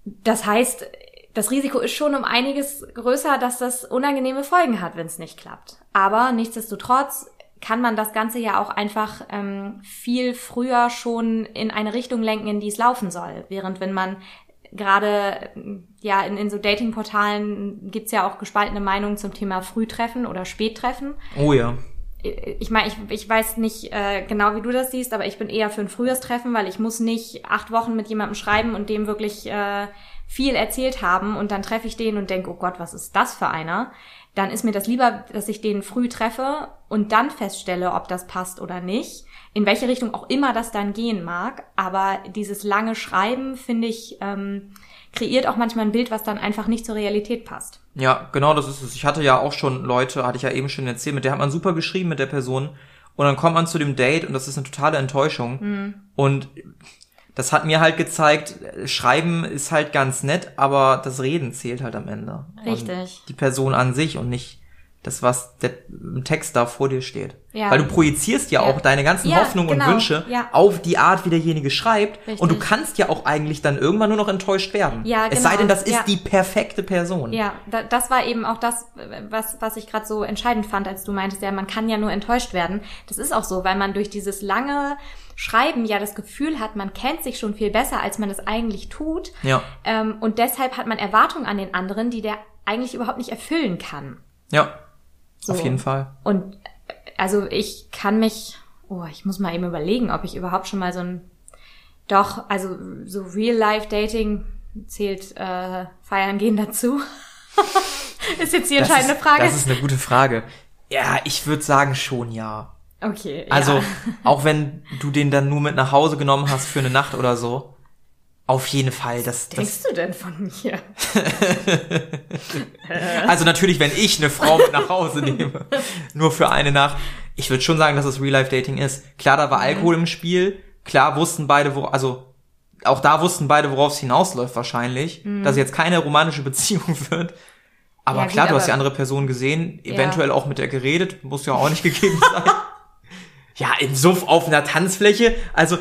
Das heißt, das Risiko ist schon um einiges größer, dass das unangenehme Folgen hat, wenn es nicht klappt. Aber nichtsdestotrotz kann man das Ganze ja auch einfach ähm, viel früher schon in eine Richtung lenken, in die es laufen soll. Während wenn man gerade ja in, in so Datingportalen gibt's ja auch gespaltene Meinungen zum Thema Frühtreffen oder Spättreffen. Oh ja. Ich meine, ich, ich weiß nicht äh, genau, wie du das siehst, aber ich bin eher für ein frühes Treffen, weil ich muss nicht acht Wochen mit jemandem schreiben und dem wirklich äh, viel erzählt haben und dann treffe ich den und denke, oh Gott, was ist das für einer? Dann ist mir das lieber, dass ich den früh treffe und dann feststelle, ob das passt oder nicht. In welche Richtung auch immer das dann gehen mag. Aber dieses lange Schreiben, finde ich, ähm, kreiert auch manchmal ein Bild, was dann einfach nicht zur Realität passt. Ja, genau das ist es. Ich hatte ja auch schon Leute, hatte ich ja eben schon erzählt, mit der hat man super geschrieben mit der Person. Und dann kommt man zu dem Date und das ist eine totale Enttäuschung. Mhm. Und das hat mir halt gezeigt, Schreiben ist halt ganz nett, aber das Reden zählt halt am Ende. Richtig. Und die Person an sich und nicht das, was der Text da vor dir steht. Ja. Weil du projizierst ja, ja. auch deine ganzen ja, Hoffnungen genau. und Wünsche auf die Art, wie derjenige schreibt. Richtig. Und du kannst ja auch eigentlich dann irgendwann nur noch enttäuscht werden. Ja, genau. Es sei denn, das ist die perfekte Person. Ja, da, das war eben auch das, was, was ich gerade so entscheidend fand, als du meintest, ja, man kann ja nur enttäuscht werden. Das ist auch so, weil man durch dieses lange Schreiben ja das Gefühl hat, man kennt sich schon viel besser, als man es eigentlich tut. Ja. Ähm, und deshalb hat man Erwartungen an den anderen, die der eigentlich überhaupt nicht erfüllen kann. Ja. So. Auf jeden Fall. Und also ich kann mich, oh, ich muss mal eben überlegen, ob ich überhaupt schon mal so ein, doch, also so Real-Life-Dating zählt äh, Feiern gehen dazu. <laughs> ist jetzt die entscheidende ist, Frage. Das ist eine gute Frage. Ja, ich würde sagen schon ja. Okay. Also, ja. <laughs> auch wenn du den dann nur mit nach Hause genommen hast für eine Nacht oder so, auf jeden Fall. Das, Was denkst das, du denn von mir? <laughs> also natürlich, wenn ich eine Frau mit nach Hause nehme, <laughs> nur für eine Nacht. Ich würde schon sagen, dass es Real-Life-Dating ist. Klar, da war. Alkohol im Spiel. Klar wussten beide, wo, also auch da wussten beide, worauf es hinausläuft wahrscheinlich, mhm. dass jetzt keine romantische Beziehung <laughs> wird. Aber ja, klar, gut, du hast die andere Person gesehen, eventuell ja. auch mit der geredet, muss ja auch nicht gegeben sein. ja, im Suff auf einer Tanzfläche. Also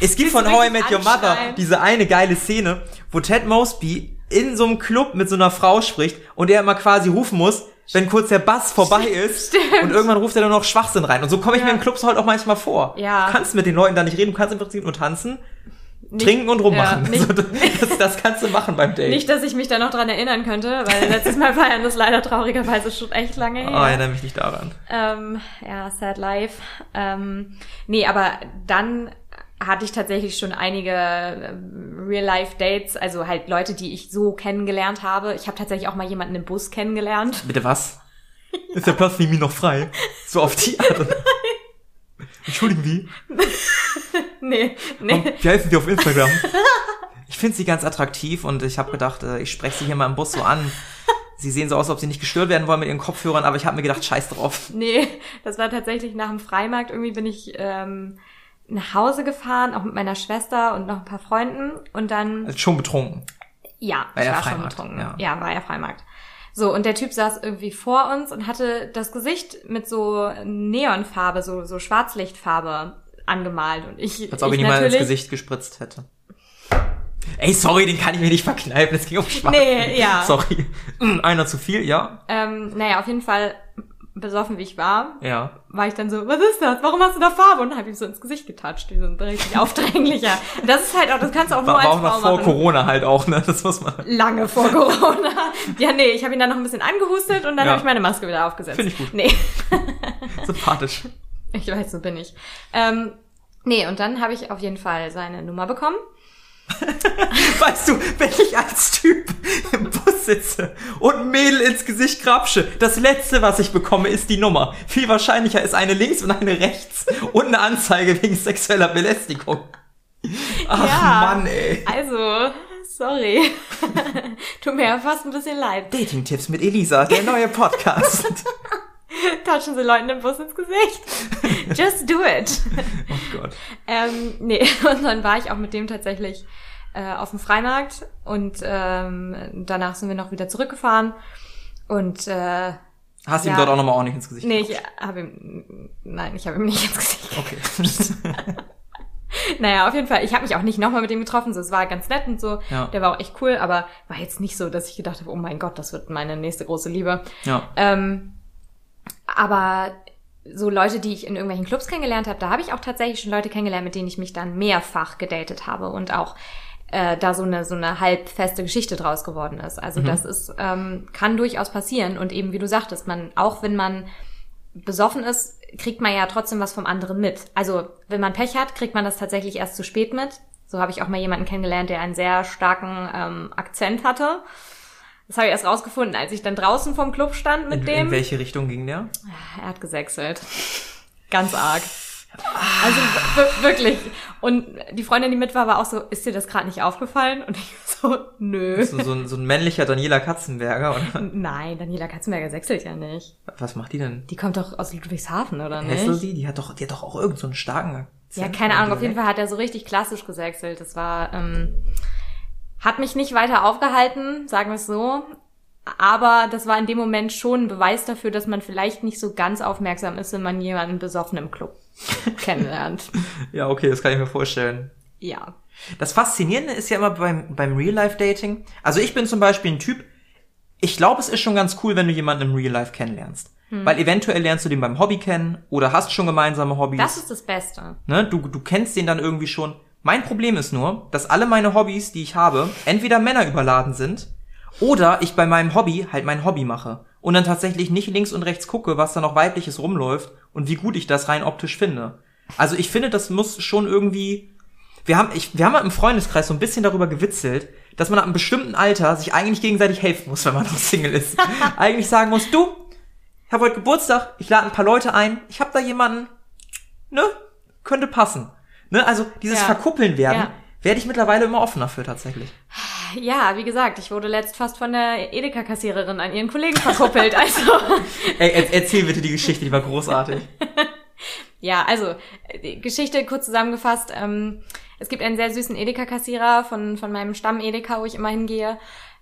es gibt von How I Met Your Mother diese eine geile Szene, wo Ted Mosby in so einem Club mit so einer Frau spricht und er immer quasi rufen muss, wenn kurz der Bass vorbei ist Stimmt. und irgendwann ruft er dann noch Schwachsinn rein. Und so komme ich ja. mir in Clubs halt auch manchmal vor. Ja. Du kannst mit den Leuten da nicht reden, du kannst im Prinzip nur tanzen, nicht, trinken und rummachen. Ja, <laughs> nicht, also, das, das, kannst du machen beim Date. Nicht, dass ich mich da noch dran erinnern könnte, weil letztes Mal feiern ist leider traurigerweise schon echt lange her. Oh, erinnere mich nicht daran. Ähm, ja, sad life. Ähm, nee, aber dann hatte ich tatsächlich schon einige ähm, Real-Life-Dates, also halt Leute, die ich so kennengelernt habe. Ich habe tatsächlich auch mal jemanden im Bus kennengelernt. Bitte was? <laughs> Ist der Platz neben mir noch frei? So auf die Art. <laughs> Entschuldigen Sie? <laughs> nee, nee. Und wie heißen Sie auf Instagram? Ich finde sie ganz attraktiv und ich habe gedacht, äh, ich spreche sie hier mal im Bus so an. Sie sehen so aus, als ob sie nicht gestört werden wollen mit ihren Kopfhörern, aber ich habe mir gedacht, scheiß drauf. Nee, das war tatsächlich nach dem Freimarkt. Irgendwie bin ich ähm, nach Hause gefahren, auch mit meiner Schwester und noch ein paar Freunden und dann. Also schon betrunken. Ja, war ich war schon betrunken. Ja. ja, war ja Freimarkt. So, und der Typ saß irgendwie vor uns und hatte das Gesicht mit so Neonfarbe, so, so Schwarzlichtfarbe angemalt. Und ich. Als ob ich ihn mal ins Gesicht gespritzt hätte. Ey, sorry, den kann ich mir nicht verkneifen. Es ging um Schwarz. Nee, ja. Sorry. Einer zu viel, ja. Ähm, naja, auf jeden Fall besoffen wie ich war, ja. war ich dann so, was ist das? Warum hast du da Farbe? Und habe ihm so ins Gesicht getatscht, wie so ein richtig <laughs> aufdringlicher. Das ist halt auch, das kannst du auch war, nur als war auch noch vor Corona halt auch, ne? Das muss man. Lange vor Corona. ja, nee, ich habe ihn dann noch ein bisschen angehustet und dann ja. habe ich meine Maske wieder aufgesetzt. Finde ich gut. Nee. <laughs> Sympathisch. Ich weiß, so bin ich. Ähm, nee, und dann habe ich auf jeden Fall seine Nummer bekommen. <laughs> weißt du, wenn ich als Typ im Bus sitze und Mädel ins Gesicht krapsche, das letzte, was ich bekomme, ist die Nummer. Viel wahrscheinlicher ist eine links und eine rechts und eine Anzeige wegen sexueller Belästigung. Ach ja, Mann, ey. Also, sorry. <laughs> Tut mir ja fast ein bisschen leid. Dating-Tipps mit Elisa, der neue Podcast. <laughs> <laughs> Touchen Sie Leuten den Bus ins Gesicht. <laughs> Just do it. Oh Gott. Ähm, nee, <laughs> und dann war ich auch mit dem tatsächlich äh, auf dem Freimarkt und ähm, danach sind wir noch wieder zurückgefahren und äh, Hast du ihm Ja. dort auch nochmal ordentlich ins Gesicht nee, ich habe ihm nein, ich habe ihm nicht ins Gesicht. Okay. Naja, auf jeden Fall. Ich habe mich auch nicht nochmal mit ihm getroffen. So, es war ganz nett und so. Ja. Der war auch echt cool, aber war jetzt nicht so, dass ich gedacht habe, oh mein Gott, das wird meine nächste große Liebe. ja. Ähm, aber so Leute, die ich in irgendwelchen Clubs kennengelernt habe, da habe ich auch tatsächlich schon Leute kennengelernt, mit denen ich mich dann mehrfach gedatet habe und auch äh, da so eine so eine halbfeste Geschichte draus geworden ist. Also das ist ähm, kann durchaus passieren und eben wie du sagtest, man auch wenn man besoffen ist, kriegt man ja trotzdem was vom anderen mit. Also wenn man Pech hat, kriegt man das tatsächlich erst zu spät mit. So habe ich auch mal jemanden kennengelernt, der einen sehr starken ähm, Akzent hatte. Das habe ich erst rausgefunden, als ich dann draußen vom Club stand mit In, dem. in welche Richtung ging der? Er hat gesächselt. Ganz arg. Also wirklich. Und die Freundin, die mit war, war auch so, ist dir das gerade nicht aufgefallen? Und ich <laughs> so, nö. So, so, ein, so ein männlicher Daniela Katzenberger oder <laughs> Nein, Daniela Katzenberger sächselt ja nicht. was macht die denn? Die kommt doch aus Ludwigshafen, oder nicht? Hesselby? Die hat doch, die hat doch auch irgend so einen starken Akzent. Ja, keine Ahnung. Auf jeden Fall hat er so richtig klassisch gesächselt. Das war, ähm, hat mich nicht weiter aufgehalten, sagen wir es so. Aber das war in dem Moment schon ein Beweis dafür, dass man vielleicht nicht so ganz aufmerksam ist, wenn man jemanden besoffen im Club <laughs> kennenlernt. Ja, okay, das kann ich mir vorstellen. Ja. Das Faszinierende ist ja immer beim, beim Real-Life-Dating. Also ich bin zum Beispiel ein Typ, ich glaube, es ist schon ganz cool, wenn du jemanden im Real-Life kennenlernst. Weil eventuell lernst du den beim Hobby kennen oder hast schon gemeinsame Hobbys. Das ist das Beste. ne? du, du kennst den dann irgendwie schon. Mein Problem ist nur, dass alle meine Hobbys, die ich habe, entweder Männer überladen sind oder ich bei meinem Hobby halt mein Hobby mache und dann tatsächlich nicht links und rechts gucke, was da noch weibliches rumläuft und wie gut ich das rein optisch finde. Also ich finde, das muss schon irgendwie wir haben, ich, wir haben mal im Freundeskreis so ein bisschen darüber gewitzelt, dass man ab einem bestimmten Alter sich eigentlich gegenseitig helfen muss, wenn man noch Single ist. <laughs> eigentlich sagen muss, du, ich habe heute Geburtstag, ich lade ein paar Leute ein, ich habe da jemanden, ne, könnte passen. Ne, also dieses Ja. Verkuppeln werden, Ja. werde ich mittlerweile immer offener für tatsächlich. Ja, wie gesagt, ich wurde letzt fast von der Edeka-Kassiererin an ihren Kollegen verkuppelt. Also, <laughs> Ey, er, erzähl bitte die Geschichte, die war großartig. <laughs> ja, also, Geschichte kurz zusammengefasst. Ähm, es gibt einen sehr süßen Edeka-Kassierer von, von meinem Stamm Edeka, wo ich immer hingehe.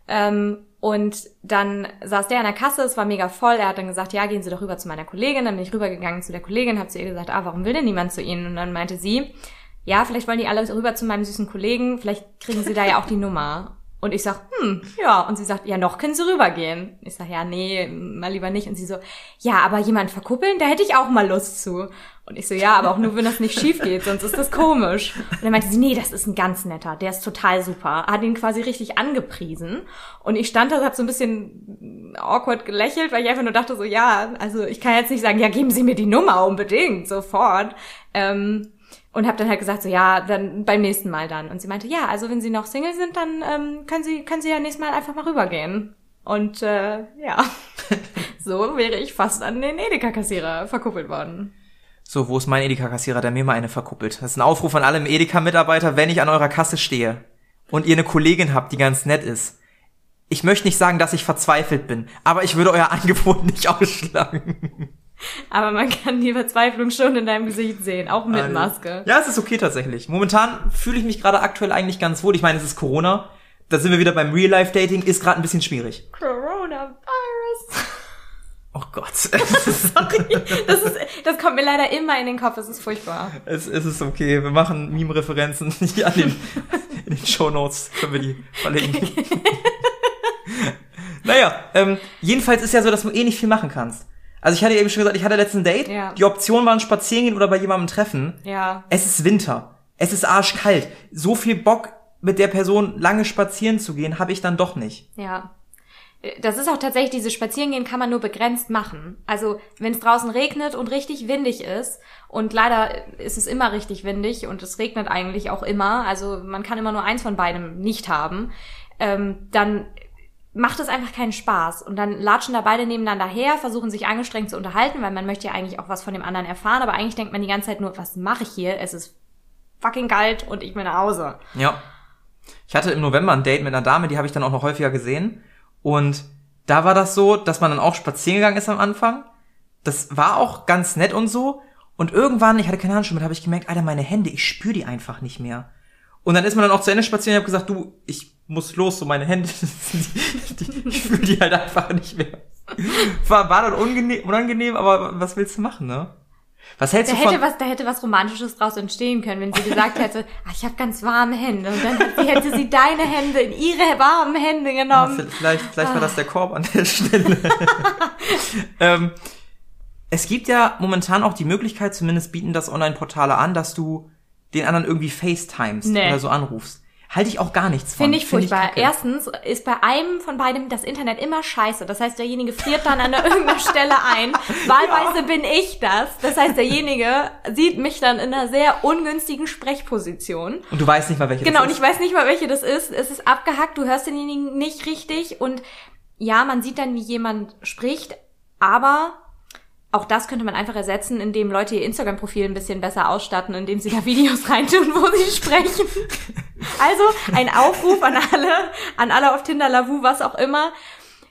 Ähm, und dann saß der an der Kasse, es war mega voll. Er hat dann gesagt, ja, gehen Sie doch rüber zu meiner Kollegin. Dann bin ich rübergegangen zu der Kollegin, habe zu ihr gesagt, ah, warum will denn niemand zu Ihnen? Und dann meinte sie, ja, vielleicht wollen die alle rüber zu meinem süßen Kollegen, vielleicht kriegen sie da ja auch die Nummer. Und ich sag, hm, ja. Und sie sagt, ja, noch können sie rübergehen. Ich sag, ja, nee, mal lieber nicht. Und sie so, ja, aber jemand verkuppeln, da hätte ich auch mal Lust zu. Und ich so, ja, aber auch nur, wenn das nicht schief geht, sonst ist das komisch. Und dann meinte sie, nee, das ist ein ganz netter, der ist total super. Hat ihn quasi richtig angepriesen. Und ich stand da, hab so ein bisschen awkward gelächelt, weil ich einfach nur dachte so, ja, also ich kann jetzt nicht sagen, ja, geben Sie mir die Nummer unbedingt, sofort. Ähm, und habe dann halt gesagt, so ja, dann beim nächsten Mal dann. Und sie meinte, ja, also wenn Sie noch Single sind, dann ähm, können Sie können Sie ja nächstes Mal einfach mal rübergehen. Und äh, ja, <laughs> so wäre ich fast an den Edeka-Kassierer verkuppelt worden. So, wo ist mein Edeka-Kassierer, der mir mal eine verkuppelt? Das ist ein Aufruf an alle Edeka-Mitarbeiter, wenn ich an eurer Kasse stehe und ihr eine Kollegin habt, die ganz nett ist. Ich möchte nicht sagen, dass ich verzweifelt bin, aber ich würde euer <laughs> Angebot nicht ausschlagen. Aber man kann die Verzweiflung schon in deinem Gesicht sehen, auch mit Also, Maske. Ja, es ist okay tatsächlich. Momentan fühle ich mich gerade aktuell eigentlich ganz wohl. Ich meine, es ist Corona. Da sind wir wieder beim Real-Life-Dating. Ist gerade ein bisschen schwierig. Coronavirus. <laughs> Oh Gott. <laughs> <laughs> Sorry. Das, ist, das kommt mir leider immer in den Kopf. Es ist furchtbar. es, es ist okay. Wir machen Meme-Referenzen hier an den, in den Shownotes. Können wir die verlinken. naja, ähm, jedenfalls ist ja so, dass du eh nicht viel machen kannst. Also ich hatte eben schon gesagt, ich hatte letzten Date. Ja. Die Option waren spazieren gehen oder bei jemandem treffen. Ja. Es ist Winter. Es ist arschkalt. So viel Bock mit der Person lange spazieren zu gehen, habe ich dann doch nicht. Ja. Das ist auch tatsächlich, dieses Spazierengehen kann man nur begrenzt machen. Also, wenn es draußen regnet und richtig windig ist, und leider ist es immer richtig windig und es regnet eigentlich auch immer, also man kann immer nur eins von beidem nicht haben, ähm, dann macht es einfach keinen Spaß. Und dann latschen da beide nebeneinander her, versuchen sich angestrengt zu unterhalten, weil man möchte ja eigentlich auch was von dem anderen erfahren, aber eigentlich denkt man die ganze Zeit nur, was mache ich hier? Es ist fucking kalt und ich will nach Hause. Ja. Ich hatte im November ein Date mit einer Dame, die habe ich dann auch noch häufiger gesehen. Und da war das so, dass man dann auch spazieren gegangen ist am Anfang. das war auch ganz nett und so. Und irgendwann, ich hatte keine Handschuhe mit, habe ich gemerkt, Alter, meine Hände, ich spüre die einfach nicht mehr. Und dann ist man dann auch zu Ende spazieren und habe gesagt, du, ich muss los, so meine Hände, <laughs> die, die, ich fühle die halt einfach nicht mehr. War, war dann unangenehm, unangenehm, aber was willst du machen, ne? Was hältst Da du von... hätte was, da hätte was Romantisches draus entstehen können, wenn sie gesagt hätte, <laughs> ah, ich habe ganz warme Hände. Und dann hätte sie, hätte sie deine Hände in ihre warmen Hände Ja, genommen. vielleicht, vielleicht war das der Korb an der Stelle. <laughs> ähm, es gibt ja momentan auch die Möglichkeit, zumindest bieten das Online-Portale an, dass du den anderen irgendwie FaceTimes Nee. oder so anrufst. Halte ich auch gar nichts von. Finde ich furchtbar. kacke. Erstens ist bei einem von beidem das Internet immer scheiße. Das heißt, derjenige friert dann an <laughs> irgendeiner Stelle ein. Wahlweise bin ich das. Das heißt, derjenige sieht mich dann in einer sehr ungünstigen Sprechposition. Und du weißt nicht mal, welche Genau, und das ich weiß nicht mal, welche das ist. Es ist abgehackt, du hörst denjenigen nicht richtig und ja, man sieht dann, wie jemand spricht, aber auch das könnte man einfach ersetzen, indem Leute ihr Instagram-Profil ein bisschen besser ausstatten, indem sie da <laughs> Videos reintun, wo sie sprechen. <laughs> Also ein Aufruf an alle, an alle auf Tinder, Lavu, was auch immer.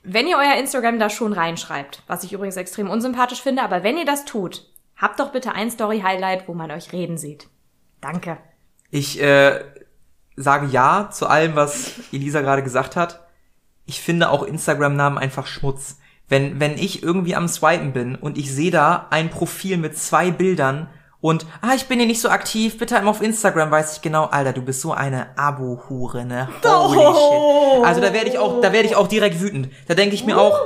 Wenn ihr euer Instagram da schon reinschreibt, was ich übrigens extrem unsympathisch finde, aber wenn ihr das tut, habt doch bitte ein Story-Highlight, wo man euch reden sieht. Danke. Ich äh, sage ja zu allem, was Elisa gerade gesagt hat. Ich finde auch Instagram-Namen einfach Schmutz. Wenn, wenn ich irgendwie am Swipen bin und ich sehe da ein Profil mit zwei Bildern und, ah, ich bin hier nicht so aktiv, bitte einmal auf Instagram, weiß ich genau, Alter, du bist so eine Abo-Hure, ne? Holy Oh. shit. Also da werde ich auch, da werde ich auch direkt wütend. Da denke ich mir auch,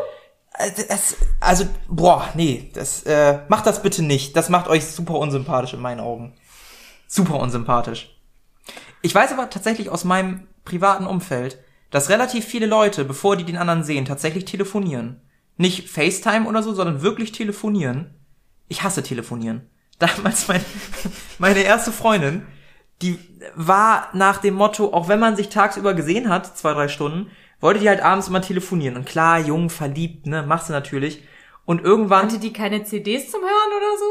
äh, das, also, boah, nee, das, äh, macht das bitte nicht. Das macht euch super unsympathisch in meinen Augen. Super unsympathisch. Ich weiß aber tatsächlich aus meinem privaten Umfeld, dass relativ viele Leute, bevor die den anderen sehen, tatsächlich telefonieren. Nicht FaceTime oder so, sondern wirklich telefonieren. Ich hasse telefonieren. <laughs> Damals mein, meine erste Freundin, die war nach dem Motto, auch wenn man sich tagsüber gesehen hat, zwei, drei Stunden, wollte die halt abends immer telefonieren. Und klar, jung, verliebt, ne, machst du natürlich. Und irgendwann Hatte die keine CDs zum Hören oder so?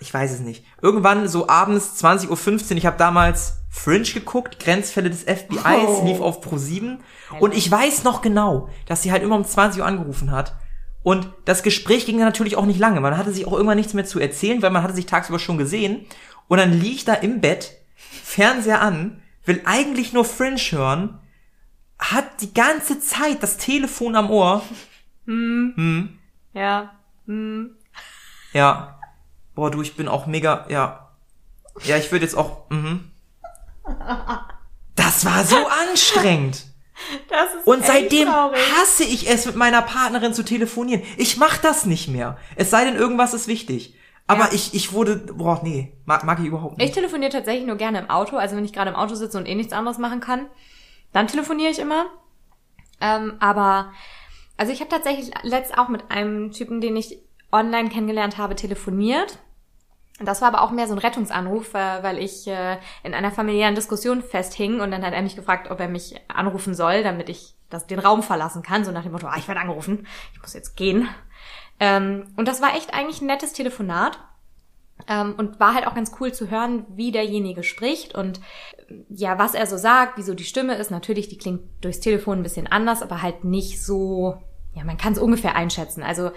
ich weiß es nicht. Irgendwann so abends 20.15 Uhr, ich habe damals Fringe geguckt, Grenzfälle des FBIs, Oh. lief auf Pro7 und ich weiß noch genau, dass sie halt immer um 20 Uhr angerufen hat. Und das Gespräch ging dann natürlich auch nicht lange. Man hatte sich auch irgendwann nichts mehr zu erzählen, weil man hatte sich tagsüber schon gesehen. Und dann lieg ich da im Bett, Fernseher an, will eigentlich nur Fringe hören, hat die ganze Zeit das Telefon am Ohr. Ja. Hm. Ja. Boah, du, ich bin auch mega, ja. Ja, ich würde jetzt auch, mhm. Das war so <laughs> anstrengend. Das ist Und seitdem traurig. hasse ich es, mit meiner Partnerin zu telefonieren. Ich mach das nicht mehr. Es sei denn, irgendwas ist wichtig. Aber Ja. ich, ich wurde, boah, nee, mag, mag ich überhaupt Ich nicht. telefoniere tatsächlich nur gerne im Auto. Also wenn ich gerade im Auto sitze und eh nichts anderes machen kann, dann telefoniere ich immer. Ähm, aber also ich habe tatsächlich letzt auch mit einem Typen, den ich online kennengelernt habe, telefoniert. Das war aber auch mehr so ein Rettungsanruf, äh, weil ich äh, in einer familiären Diskussion festhing und dann hat er mich gefragt, ob er mich anrufen soll, damit ich das, den Raum verlassen kann, so nach dem Motto, ah, ich werde angerufen, ich muss jetzt gehen. Ähm, und das war echt eigentlich ein nettes Telefonat. Ähm, und war halt auch ganz cool zu hören, wie derjenige spricht und ja, was er so sagt, wieso die Stimme ist. Natürlich, die klingt durchs Telefon ein bisschen anders, aber halt nicht so, ja, man kann es ungefähr einschätzen. Also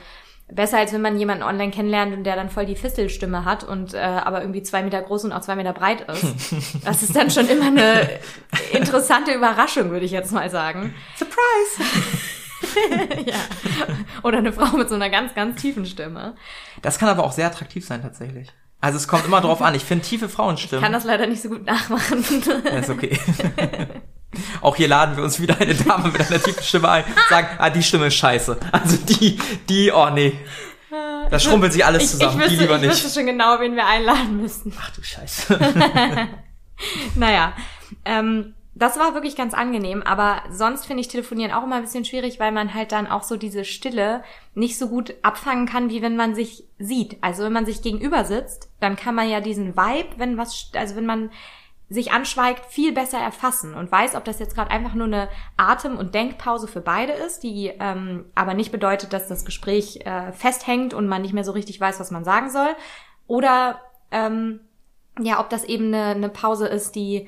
besser als wenn man jemanden online kennenlernt und der dann voll die Fistelstimme hat und äh, aber irgendwie zwei Meter groß und auch zwei Meter breit ist. <laughs> Das ist dann schon immer eine interessante Überraschung, würde ich jetzt mal sagen. Surprise! <laughs> ja. Oder eine Frau mit so einer ganz, ganz tiefen Stimme. Das kann aber auch sehr attraktiv sein, tatsächlich. Also es kommt immer drauf an. Ich finde tiefe Frauenstimmen. Kann das leider nicht so gut nachmachen. Ja, ist okay. <laughs> Auch hier laden wir uns wieder eine Dame mit einer tiefen Stimme ein und sagen, ah, die Stimme ist scheiße. Also die, die, oh nee. Das schrumpelt sich alles Ich, zusammen. ich, wüsste, die lieber ich nicht. wüsste schon genau, wen wir einladen müssten. Ach du Scheiße. <laughs> Naja, ähm, das war wirklich ganz angenehm, aber sonst finde ich Telefonieren auch immer ein bisschen schwierig, weil man halt dann auch so diese Stille nicht so gut abfangen kann, wie wenn man sich sieht. Also wenn man sich gegenüber sitzt, dann kann man ja diesen Vibe, wenn was, also wenn man sich anschweigt, viel besser erfassen und weiß, ob das jetzt gerade einfach nur eine Atem- und Denkpause für beide ist, die ähm, aber nicht bedeutet, dass das Gespräch äh, festhängt und man nicht mehr so richtig weiß, was man sagen soll. Oder ähm, ja, ob das eben eine, eine Pause ist, die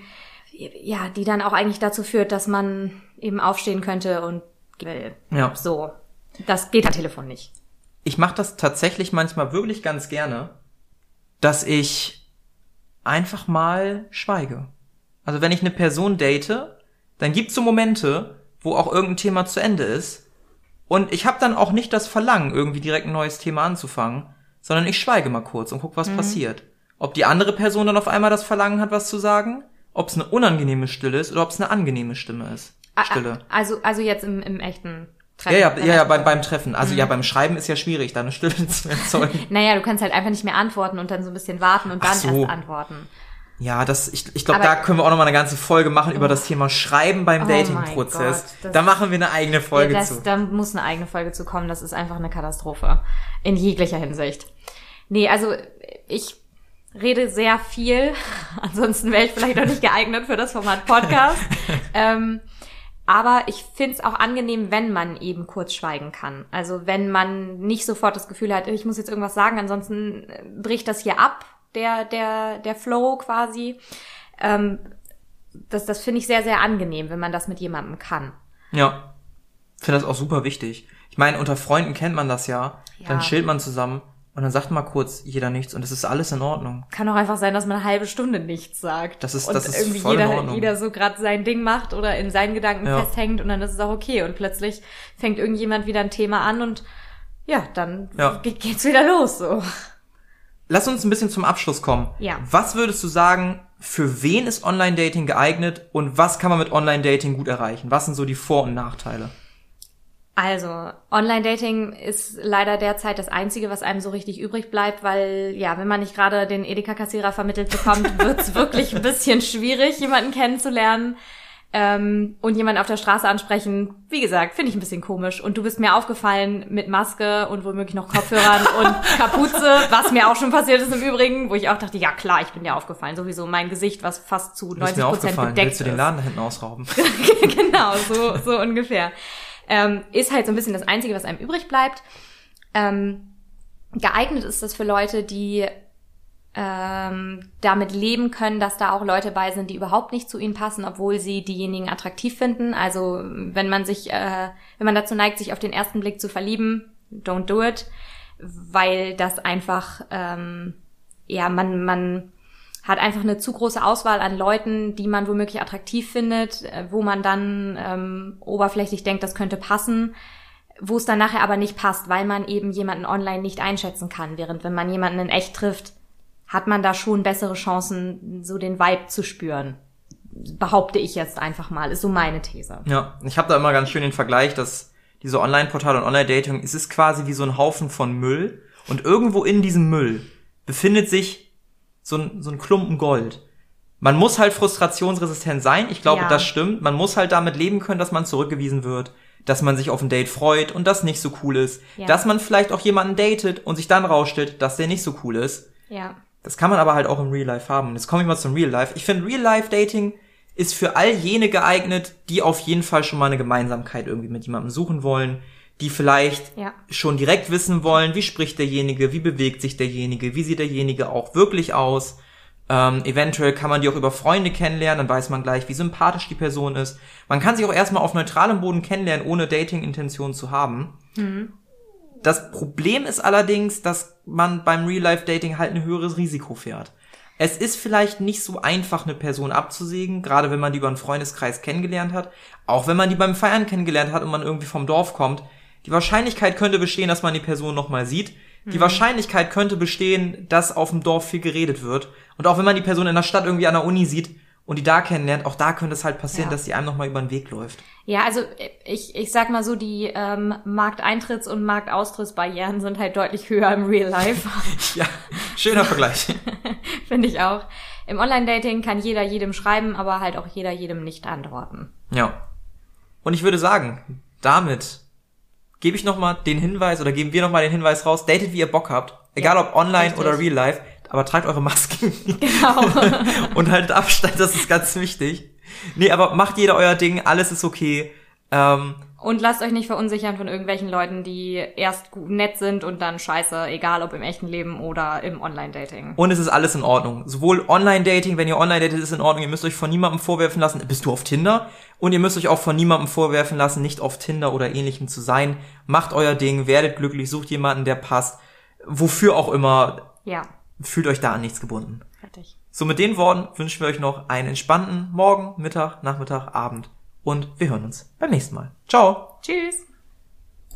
ja, die dann auch eigentlich dazu führt, dass man eben aufstehen könnte und will. Ja. So. Das geht am Telefon nicht. ich mache das tatsächlich manchmal wirklich ganz gerne, dass ich einfach mal schweige. Also wenn ich eine Person date, dann gibt's so Momente, wo auch irgendein Thema zu Ende ist. Und ich habe dann auch nicht das Verlangen, irgendwie direkt ein neues Thema anzufangen, sondern ich schweige mal kurz und guck, was passiert. Ob die andere Person dann auf einmal das Verlangen hat, was zu sagen, ob es eine unangenehme Stille ist oder ob es eine angenehme Stimme ist. Stille. Also, also jetzt im, im echten Ja, ja, Beim ja, ja echten beim, beim Treffen. Also ja, beim Schreiben ist ja schwierig, da eine Stille <laughs> zu erzeugen. Naja, du kannst halt einfach nicht mehr antworten und dann so ein bisschen warten und Ach dann so. erst antworten. Ja, das, ich, ich glaube, da können wir auch noch mal eine ganze Folge machen über das Thema Schreiben beim Oh Dating-Prozess. Da machen wir eine eigene Folge ja, das, zu. Da muss eine eigene Folge zu kommen. Das ist einfach eine Katastrophe. In jeglicher Hinsicht. Nee, also ich rede sehr viel. <laughs> Ansonsten wäre ich vielleicht auch nicht geeignet für das Format Podcast. <laughs> ähm, aber ich find's auch angenehm, wenn man eben kurz schweigen kann. Also wenn man nicht sofort das Gefühl hat, ich muss jetzt irgendwas sagen, ansonsten äh, bricht das hier ab, der, der, der Flow quasi. Ähm, das, das finde ich sehr, sehr angenehm, wenn man das mit jemandem kann. Ja. Finde das auch super wichtig. Ich meine, unter Freunden kennt man das ja. Dann Ja. chillt man zusammen und dann sagt mal kurz jeder nichts und es ist alles in Ordnung. Kann auch einfach sein, dass man eine halbe Stunde nichts sagt. Das ist- und das ist irgendwie voll in jeder, Ordnung. jeder so gerade sein Ding macht oder in seinen Gedanken Ja. festhängt und dann ist es auch okay. Und plötzlich fängt irgendjemand wieder ein Thema an und ja, dann Ja. ge- geht's wieder los so. Lass uns ein bisschen zum Abschluss kommen. Ja. Was würdest du sagen, für wen ist Online-Dating geeignet und was kann man mit Online-Dating gut erreichen? Was sind so die Vor- und Nachteile? Also, Online-Dating ist leider derzeit das Einzige, was einem so richtig übrig bleibt, weil, ja, wenn man nicht gerade den Edeka-Kassierer vermittelt bekommt, <laughs> wird's wirklich ein bisschen schwierig, jemanden kennenzulernen. Ähm, und jemanden auf der Straße ansprechen, wie gesagt, finde ich ein bisschen komisch. Und du bist mir aufgefallen mit Maske und womöglich noch Kopfhörern <laughs> und Kapuze, was mir auch schon passiert ist im Übrigen, wo ich auch dachte, ja klar, ich bin dir aufgefallen. Sowieso mein Gesicht, was fast zu Du bist 90 mir Prozent bedeckt Willst du den. Laden da hinten ausrauben? <laughs> genau, so, so ungefähr. Ähm, ist halt so ein bisschen das Einzige, was einem übrig bleibt. Ähm, geeignet ist das für Leute, die ähm, damit leben können, dass da auch Leute bei sind, die überhaupt nicht zu ihnen passen, obwohl sie diejenigen attraktiv finden. Also wenn man sich, äh, wenn man dazu neigt, sich auf den ersten Blick zu verlieben, don't do it, weil das einfach, ähm, ja, man, man hat einfach eine zu große Auswahl an Leuten, die man womöglich attraktiv findet, äh, wo man dann ähm, oberflächlich denkt, das könnte passen, wo es dann nachher aber nicht passt, weil man eben jemanden online nicht einschätzen kann. Während wenn man jemanden in echt trifft, hat man da schon bessere Chancen, so den Vibe zu spüren. Behaupte ich jetzt einfach mal, ist so meine These. Ja, ich habe da immer ganz schön den Vergleich, dass diese Online-Portale und Online-Dating, es ist quasi wie so ein Haufen von Müll und irgendwo in diesem Müll befindet sich so ein, so ein Klumpen Gold. Man muss halt frustrationsresistent sein, ich glaube, Ja. das stimmt. Man muss halt damit leben können, dass man zurückgewiesen wird, dass man sich auf ein Date freut und das nicht so cool ist, Ja. dass man vielleicht auch jemanden datet und sich dann rausstellt, dass der nicht so cool ist. Ja. Das kann man aber halt auch im Real Life haben. Und jetzt komme ich mal zum Real Life. Ich finde, Real Life Dating ist für all jene geeignet, die auf jeden Fall schon mal eine Gemeinsamkeit irgendwie mit jemandem suchen wollen, die vielleicht Ja. schon direkt wissen wollen, wie spricht derjenige, wie bewegt sich derjenige, wie sieht derjenige auch wirklich aus. Ähm, eventuell kann man die auch über Freunde kennenlernen, dann weiß man gleich, wie sympathisch die Person ist. Man kann sich auch erstmal auf neutralem Boden kennenlernen, ohne Dating-Intention zu haben. Das Problem ist allerdings, dass man beim Real-Life-Dating halt ein höheres Risiko fährt. Es ist vielleicht nicht so einfach, eine Person abzusägen, gerade wenn man die über einen Freundeskreis kennengelernt hat. Auch wenn man die beim Feiern kennengelernt hat und man irgendwie vom Dorf kommt. Die Wahrscheinlichkeit könnte bestehen, dass man die Person nochmal sieht. Die Wahrscheinlichkeit könnte bestehen, dass auf dem Dorf viel geredet wird. Und auch wenn man die Person in der Stadt irgendwie an der Uni sieht und die da kennenlernt, auch da könnte es halt passieren, Ja. dass die einem nochmal über den Weg läuft. Ja, also ich, ich sag mal so, die ähm, Markteintritts- und Marktaustrittsbarrieren sind halt deutlich höher im Real Life. <laughs> Ja, schöner Vergleich. <laughs> Finde ich auch. Im Online-Dating kann jeder jedem schreiben, aber halt auch jeder jedem nicht antworten. Ja. Und ich würde sagen, damit gebe ich nochmal den Hinweis oder geben wir nochmal den Hinweis raus, datet wie ihr Bock habt. Egal Ja, ob online richtig. oder real life, aber tragt eure Masken Genau. <laughs> und haltet Abstand, das ist ganz wichtig. Nee, aber macht jeder euer Ding, alles ist okay. Ähm, Und lasst euch nicht verunsichern von irgendwelchen Leuten, die erst gut- nett sind und dann scheiße, egal ob im echten Leben oder im Online-Dating. Und es ist alles in Ordnung. Sowohl Online-Dating, wenn ihr online datet, ist in Ordnung. Ihr müsst euch von niemandem vorwerfen lassen, bist du auf Tinder? Und ihr müsst euch auch von niemandem vorwerfen lassen, nicht auf Tinder oder ähnlichem zu sein. Macht euer Ding, werdet glücklich, sucht jemanden, der passt. Wofür auch immer, Ja, fühlt euch da an nichts gebunden. fertig. So mit den Worten wünschen wir euch noch einen entspannten Morgen, Mittag, Nachmittag, Abend. Und wir hören uns beim nächsten Mal. Ciao! Tschüss.